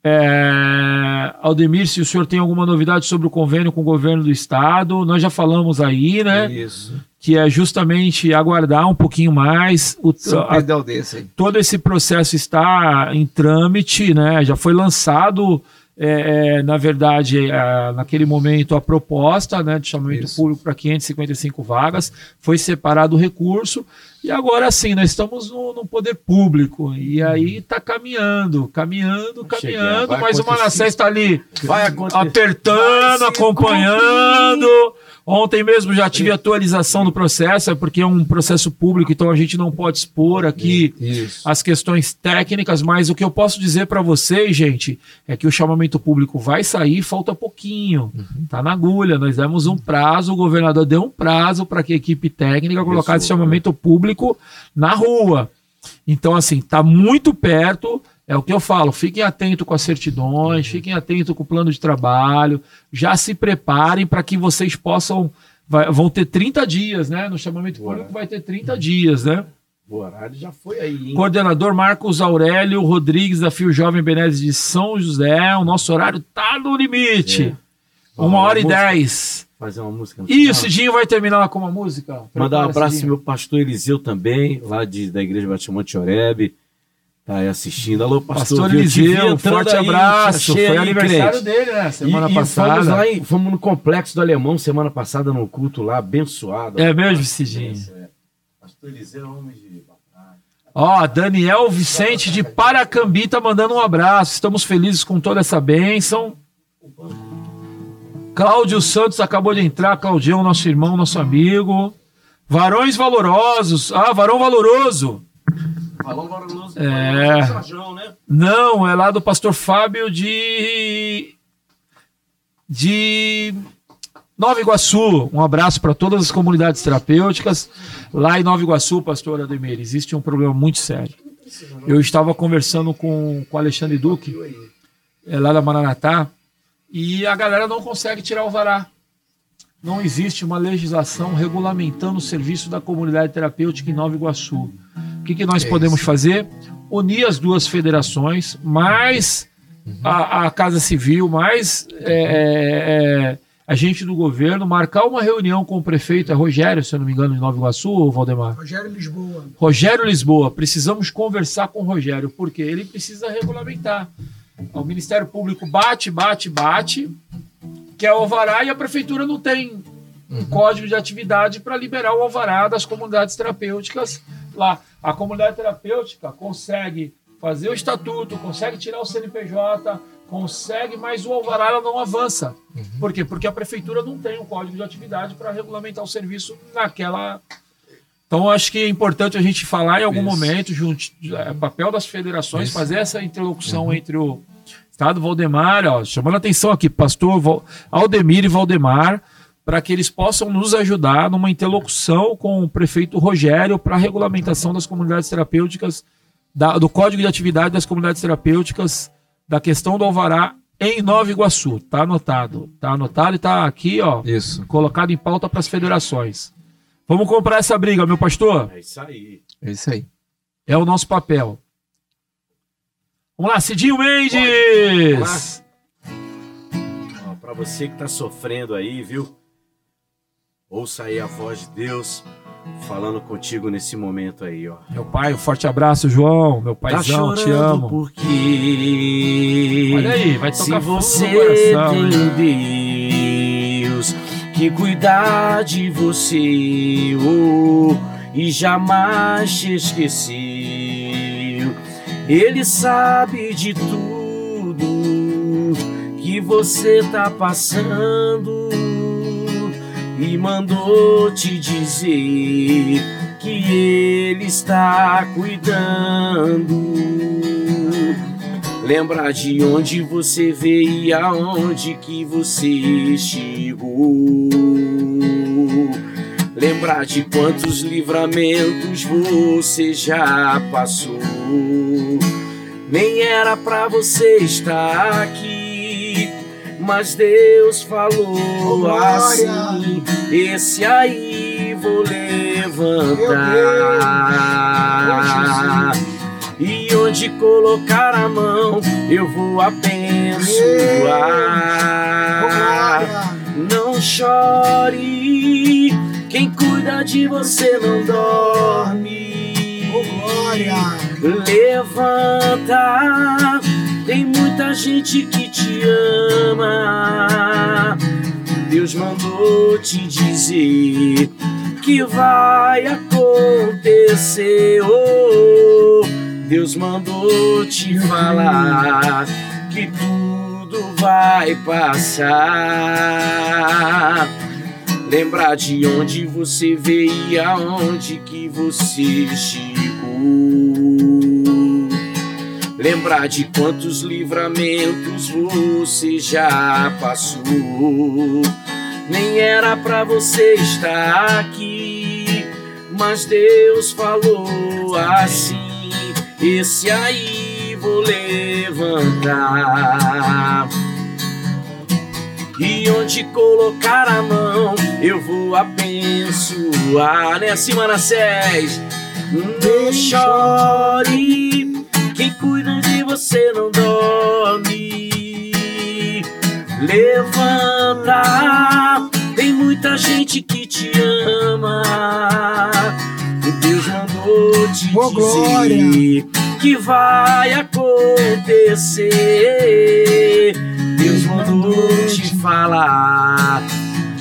é, Aldemir, se o senhor tem alguma novidade sobre o convênio com o governo do estado, nós já falamos aí, né? Isso. Que é justamente aguardar um pouquinho mais. O, a, desse. Todo esse processo está em trâmite, né? Já foi lançado é, é, na verdade, é, naquele momento, a proposta né, de chamamento Isso. público para 555 vagas, foi separado o recurso, e agora sim, nós estamos no, no poder público, e aí está caminhando, caminhando, caminhando, mas o Manassés está ali apertando, acompanhando. Ontem mesmo já tive atualização do processo, é porque é um processo público, então a gente não pode expor aqui Isso. as questões técnicas, mas o que eu posso dizer para vocês, gente, é que o chamamento público vai sair, falta pouquinho. Uhum. Tá na agulha, nós demos um prazo, o governador deu um prazo para que a equipe técnica colocasse esse chamamento público na rua. Então, assim, tá muito perto. É o que eu falo, fiquem atentos com as certidões, fiquem atentos com o plano de trabalho, já se preparem para que vocês possam. Vai, vão ter 30 dias, né? No chamamento Boa. público vai ter 30 dias, né? O horário já foi aí. Hein? Coordenador Marcos Aurélio Rodrigues da Fio Jovem Benezes de São José. O nosso horário tá no limite. É. Uma hora e dez. Fazer uma música. E o Cidinho vai terminar com uma música? Mandar um abraço pro meu pastor Eliseu também, lá de, da Igreja Batimante Oreb. Tá aí assistindo. Alô, pastor, pastor Eliseu, um forte abraço. Foi aniversário dele, né? Semana e, passada. E fomos, lá em, fomos no Complexo do Alemão semana passada no culto lá, abençoado. É mesmo, Cidinho? É. Pastor Eliseu, homem de Ó, Daniel Vicente de Paracambi tá mandando um abraço. Estamos felizes com toda essa bênção. Cláudio Santos acabou de entrar. Claudião, nosso irmão, nosso amigo. Varões valorosos. Ah, varão valoroso. É. Né? Não, é lá do pastor Fábio de. De Nova Iguaçu. Um abraço para todas as comunidades terapêuticas. Lá em Nova Iguaçu, pastor Ademir, existe um problema muito sério. Eu estava conversando com, com o Alexandre Duque, é, lá da Maranatá, e a galera não consegue tirar o vará. Não existe uma legislação regulamentando o serviço da comunidade terapêutica em Nova Iguaçu que, que nós é podemos fazer? Unir as duas federações, mais uhum. a, a, Casa Civil, mais é, é, é, a gente do governo, marcar uma reunião com o prefeito, é Rogério, se eu não me engano, de Nova Iguaçu, ou Valdemar? Rogério Lisboa. Rogério Lisboa. Precisamos conversar com o Rogério, porque ele precisa regulamentar. O Ministério Público bate, bate, bate, quer o alvará e a prefeitura não tem um uhum. código de atividade para liberar o alvará das comunidades terapêuticas lá. A comunidade terapêutica consegue fazer o estatuto, consegue tirar o CNPJ, consegue, mas o alvará ela não avança. Uhum. Por quê? Porque a prefeitura não tem um código de atividade para regulamentar o serviço naquela. Então, acho que é importante a gente falar em algum Isso. momento, junto, é, papel das federações, Isso. fazer essa interlocução uhum. entre o Estado Valdemar, ó, chamando a atenção aqui, pastor Aldemir e Valdemar, para que eles possam nos ajudar numa interlocução com o prefeito Rogério para a regulamentação das comunidades terapêuticas, da, do Código de Atividade das Comunidades Terapêuticas, da questão do Alvará em Nova Iguaçu. Tá anotado. Tá anotado e tá aqui, ó. Isso. Colocado em pauta para as federações. Vamos comprar essa briga, meu pastor? É isso aí. É isso aí. É o nosso papel. Vamos lá, Cidinho Mendes! Para você que está sofrendo aí, viu? Ouça aí a voz de Deus falando contigo nesse momento aí, ó. Meu pai, um forte abraço, João. Meu tá paizão, tá te amo. Porque Olha aí, vai tocar se você coração, tem Deus que cuidar de você, oh, e jamais te esqueceu. Ele sabe de tudo que você tá passando e mandou te dizer que Ele está cuidando. Lembra de onde você veio e aonde que você chegou. Lembrar de quantos livramentos você já passou. Nem era pra você estar aqui, mas Deus falou oh, assim: esse aí vou levantar. E onde colocar a mão, eu vou abençoar. Não chore quem cuida de você não dorme. Oh, glória! Levanta, tem muita gente que te ama. Deus mandou te dizer que vai acontecer. Oh, Deus mandou te falar que tudo vai passar. Lembrar de onde você veio e aonde que você chegou. Lembrar de quantos livramentos você já passou. Nem era pra você estar aqui, mas Deus falou assim: esse aí vou levantar. E onde colocar a mão, eu vou abençoar. Né, assim, Manassés? Não chore, quem cuida de você não dorme. Levanta, tem muita gente que te ama. Deus mandou te Boa dizer glória. que vai acontecer. Mandou te falar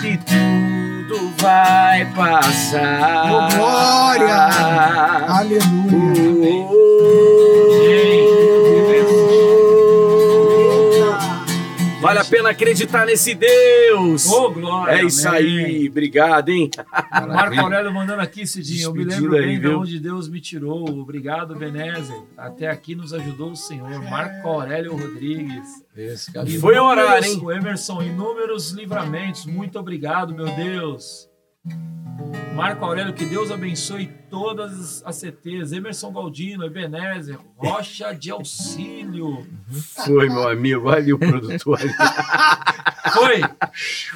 que tudo vai passar. Oh, glória! Aleluia! Vale a pena acreditar nesse Deus. Ô, glória! é isso amém. aí, obrigado, hein? Marco Aurélio mandando aqui, Cidinho. Eu me lembro aí, bem de viu? onde Deus me tirou. Obrigado, Benézer. Até aqui nos ajudou o Senhor. Marco Aurélio Rodrigues. Esse, cara. Foi orar, hein? Emerson, inúmeros livramentos. Muito obrigado, meu Deus. Marco Aurélio, que Deus abençoe todas as CTs. Emerson Galdino, Ebenezer, Rocha de Auxílio. Foi, meu amigo. Olha o produtor ali. Foi?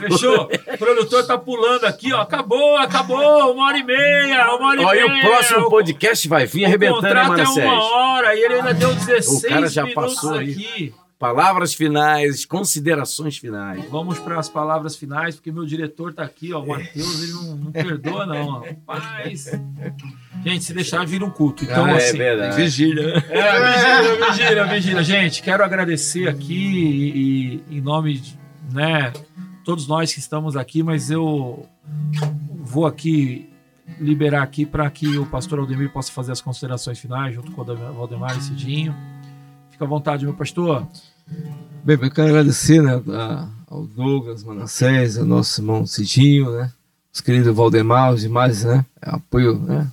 Fechou? O produtor tá pulando aqui, ó. Acabou, acabou. Uma hora e meia, uma hora e Olha, meia. o próximo podcast vai vir O arrebentando, hein, contrato é Manassés? uma hora e ele ainda deu 16 O cara já minutos passou aí. Palavras finais, considerações finais. Vamos para as palavras finais, porque meu diretor tá aqui, ó. O Matheus, ele não, não perdoa, não. Rapaz. Gente, se deixar, vira um culto. Então, Ah, é assim. verdade. Vigília? É, vigília, vigília, vigília. Gente, quero agradecer aqui e, e em nome de, né, todos nós que estamos aqui, mas eu vou aqui liberar aqui para que o pastor Aldemir possa fazer as considerações finais junto com o Valdemar e Cidinho. Fica à vontade, meu pastor. Bem, eu quero agradecer né, a- ao Douglas Manassés, ao nosso irmão Cidinho, né? Os queridos Valdemar, os demais, né? Apoio né,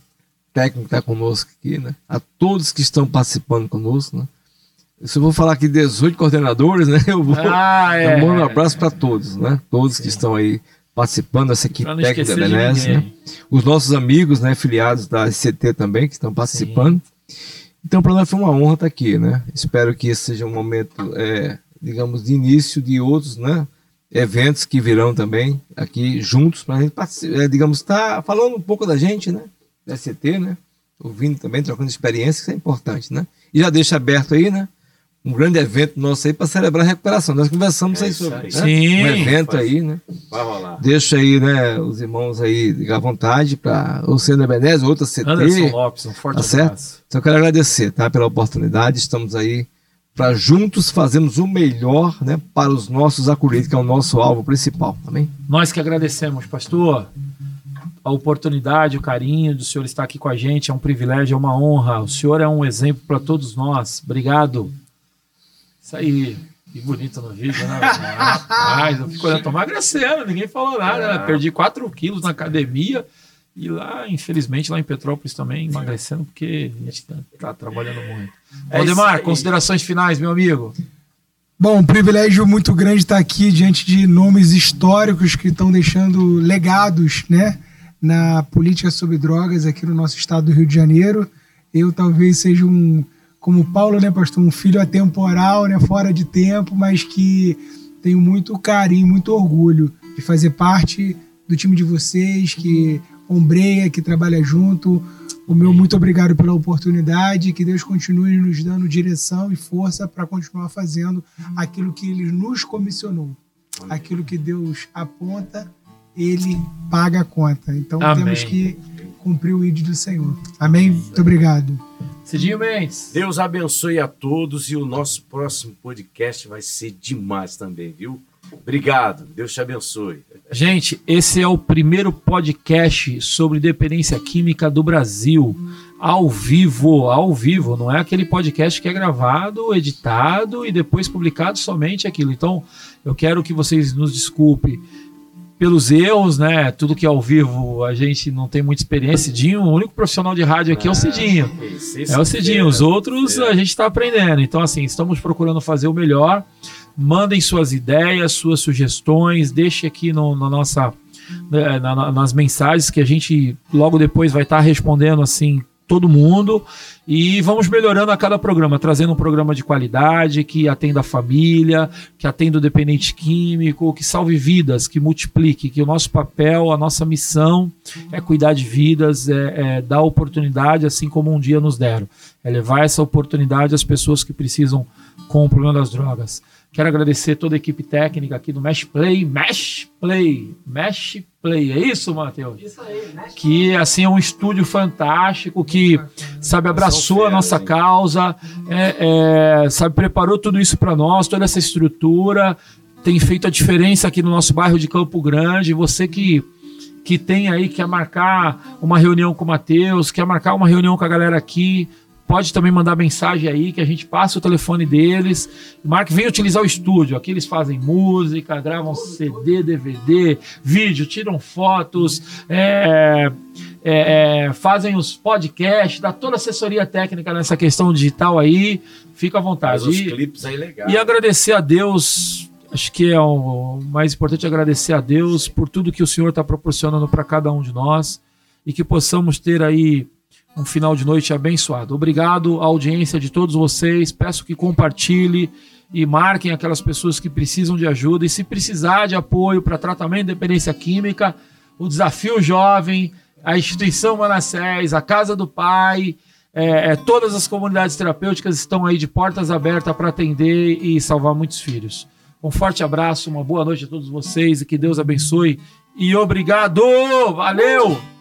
técnico que está conosco aqui, né? A todos que estão participando conosco, né? Se eu vou falar aqui 18 coordenadores, né? *laughs* Eu vou. Ah, Eu mando um abraço para todos, né? Todos que estão aí participando dessa equipe técnica da Benes, né? Os nossos amigos, né, filiados da SCT também, que estão participando. Então, para nós foi uma honra estar aqui, né? Espero que esse seja um momento, é, digamos, de início de outros, né? Eventos que virão também aqui juntos, para a gente, é, digamos, estar falando um pouco da gente, né? Da SCT, né? Ouvindo também, trocando experiência, que é importante, né? E já deixa aberto aí, né? Um grande evento nosso aí para celebrar a recuperação. Nós conversamos É aí isso sobre aí. né? Sim. um evento aí, né? Vai rolar. Deixa aí, né, os irmãos aí ligar à vontade para ou sendo Ebenezer, outra CT. Anderson Lopes, um forte Tá certo? abraço. Então eu quero agradecer, tá, pela oportunidade. Estamos aí para juntos fazermos o melhor, né, para os nossos acolhidos, que é o nosso alvo principal. Amém? Nós que agradecemos, pastor, a oportunidade, o carinho do senhor estar aqui com a gente. É um privilégio, é uma honra. O senhor é um exemplo para todos nós. Obrigado. Isso aí. Que bonito no vídeo, né? Rapaz, eu fico olhando, emagrecendo, ninguém falou nada, né? Perdi 4 quilos na academia e lá, infelizmente, lá em Petrópolis também emagrecendo, porque a gente tá, tá trabalhando muito. É Valdemar, considerações finais, meu amigo. Bom, um privilégio muito grande estar aqui diante de nomes históricos que estão deixando legados, né, na política sobre drogas aqui no nosso estado do Rio de Janeiro. Eu talvez seja um, como Paulo, né, pastor, um filho atemporal, né, fora de tempo, mas que tenho muito carinho, muito orgulho de fazer parte do time de vocês, que ombreia, que trabalha junto. O meu muito obrigado pela oportunidade, que Deus continue nos dando direção e força para continuar fazendo aquilo que Ele nos comissionou, aquilo que Deus aponta ele paga a conta. Então Amém. temos que cumprir o ídolo do Senhor. Amém? Muito obrigado. Cidinho Mendes. Deus abençoe a todos e o nosso próximo podcast vai ser demais também, viu? Obrigado. Deus te abençoe. Gente, esse é o primeiro podcast sobre dependência química do Brasil. Ao vivo, ao vivo, não é aquele podcast que é gravado, editado e depois publicado somente aquilo. Então, eu quero que vocês nos desculpem pelos erros, né? Tudo que é ao vivo a gente não tem muita experiência. Cidinho, o único profissional de rádio aqui é o ah, Cidinho. É o Cidinho. Os outros a gente está aprendendo. Então, assim, estamos procurando fazer o melhor. Mandem suas ideias, suas sugestões, deixe aqui no, na nossa, né, na, nas mensagens que a gente logo depois vai estar tá respondendo assim todo mundo e vamos melhorando a cada programa, trazendo um programa de qualidade que atenda a família, que atenda o dependente químico, que salve vidas, que multiplique, que o nosso papel, a nossa missão é cuidar de vidas, é, é dar oportunidade, assim como um dia nos deram, é levar essa oportunidade às pessoas que precisam com o problema das drogas. Quero agradecer toda a equipe técnica aqui do Mesh Play, Mesh Play, Mesh Play, é isso, Matheus? Isso aí, Mesh Que assim é um estúdio fantástico que, sabe, abraçou a nossa causa, é, é, sabe, preparou tudo isso para nós, toda essa estrutura, tem feito a diferença aqui no nosso bairro de Campo Grande. Você que que tem aí, quer marcar uma reunião com o Matheus, quer marcar uma reunião com a galera aqui, Pode também mandar mensagem aí que a gente passa o telefone deles. Marque, vem utilizar o estúdio. Aqui eles fazem música, gravam CD, DVD, vídeo, tiram fotos, é, é, é, fazem os podcasts, dá toda a assessoria técnica nessa questão digital aí. Fica à vontade. Faz os clipes aí legal. E agradecer a Deus. Acho que é o mais importante agradecer a Deus por tudo que o Senhor está proporcionando para cada um de nós e que possamos ter aí um final de noite abençoado. Obrigado à audiência de todos vocês. Peço que compartilhe e marquem aquelas pessoas que precisam de ajuda. E se precisar de apoio para tratamento de dependência química, o Desafio Jovem, a Instituição Manassés, a Casa do Pai, é, é, todas as comunidades terapêuticas estão aí de portas abertas para atender e salvar muitos filhos. Um forte abraço, uma boa noite a todos vocês e que Deus abençoe. E obrigado! Valeu!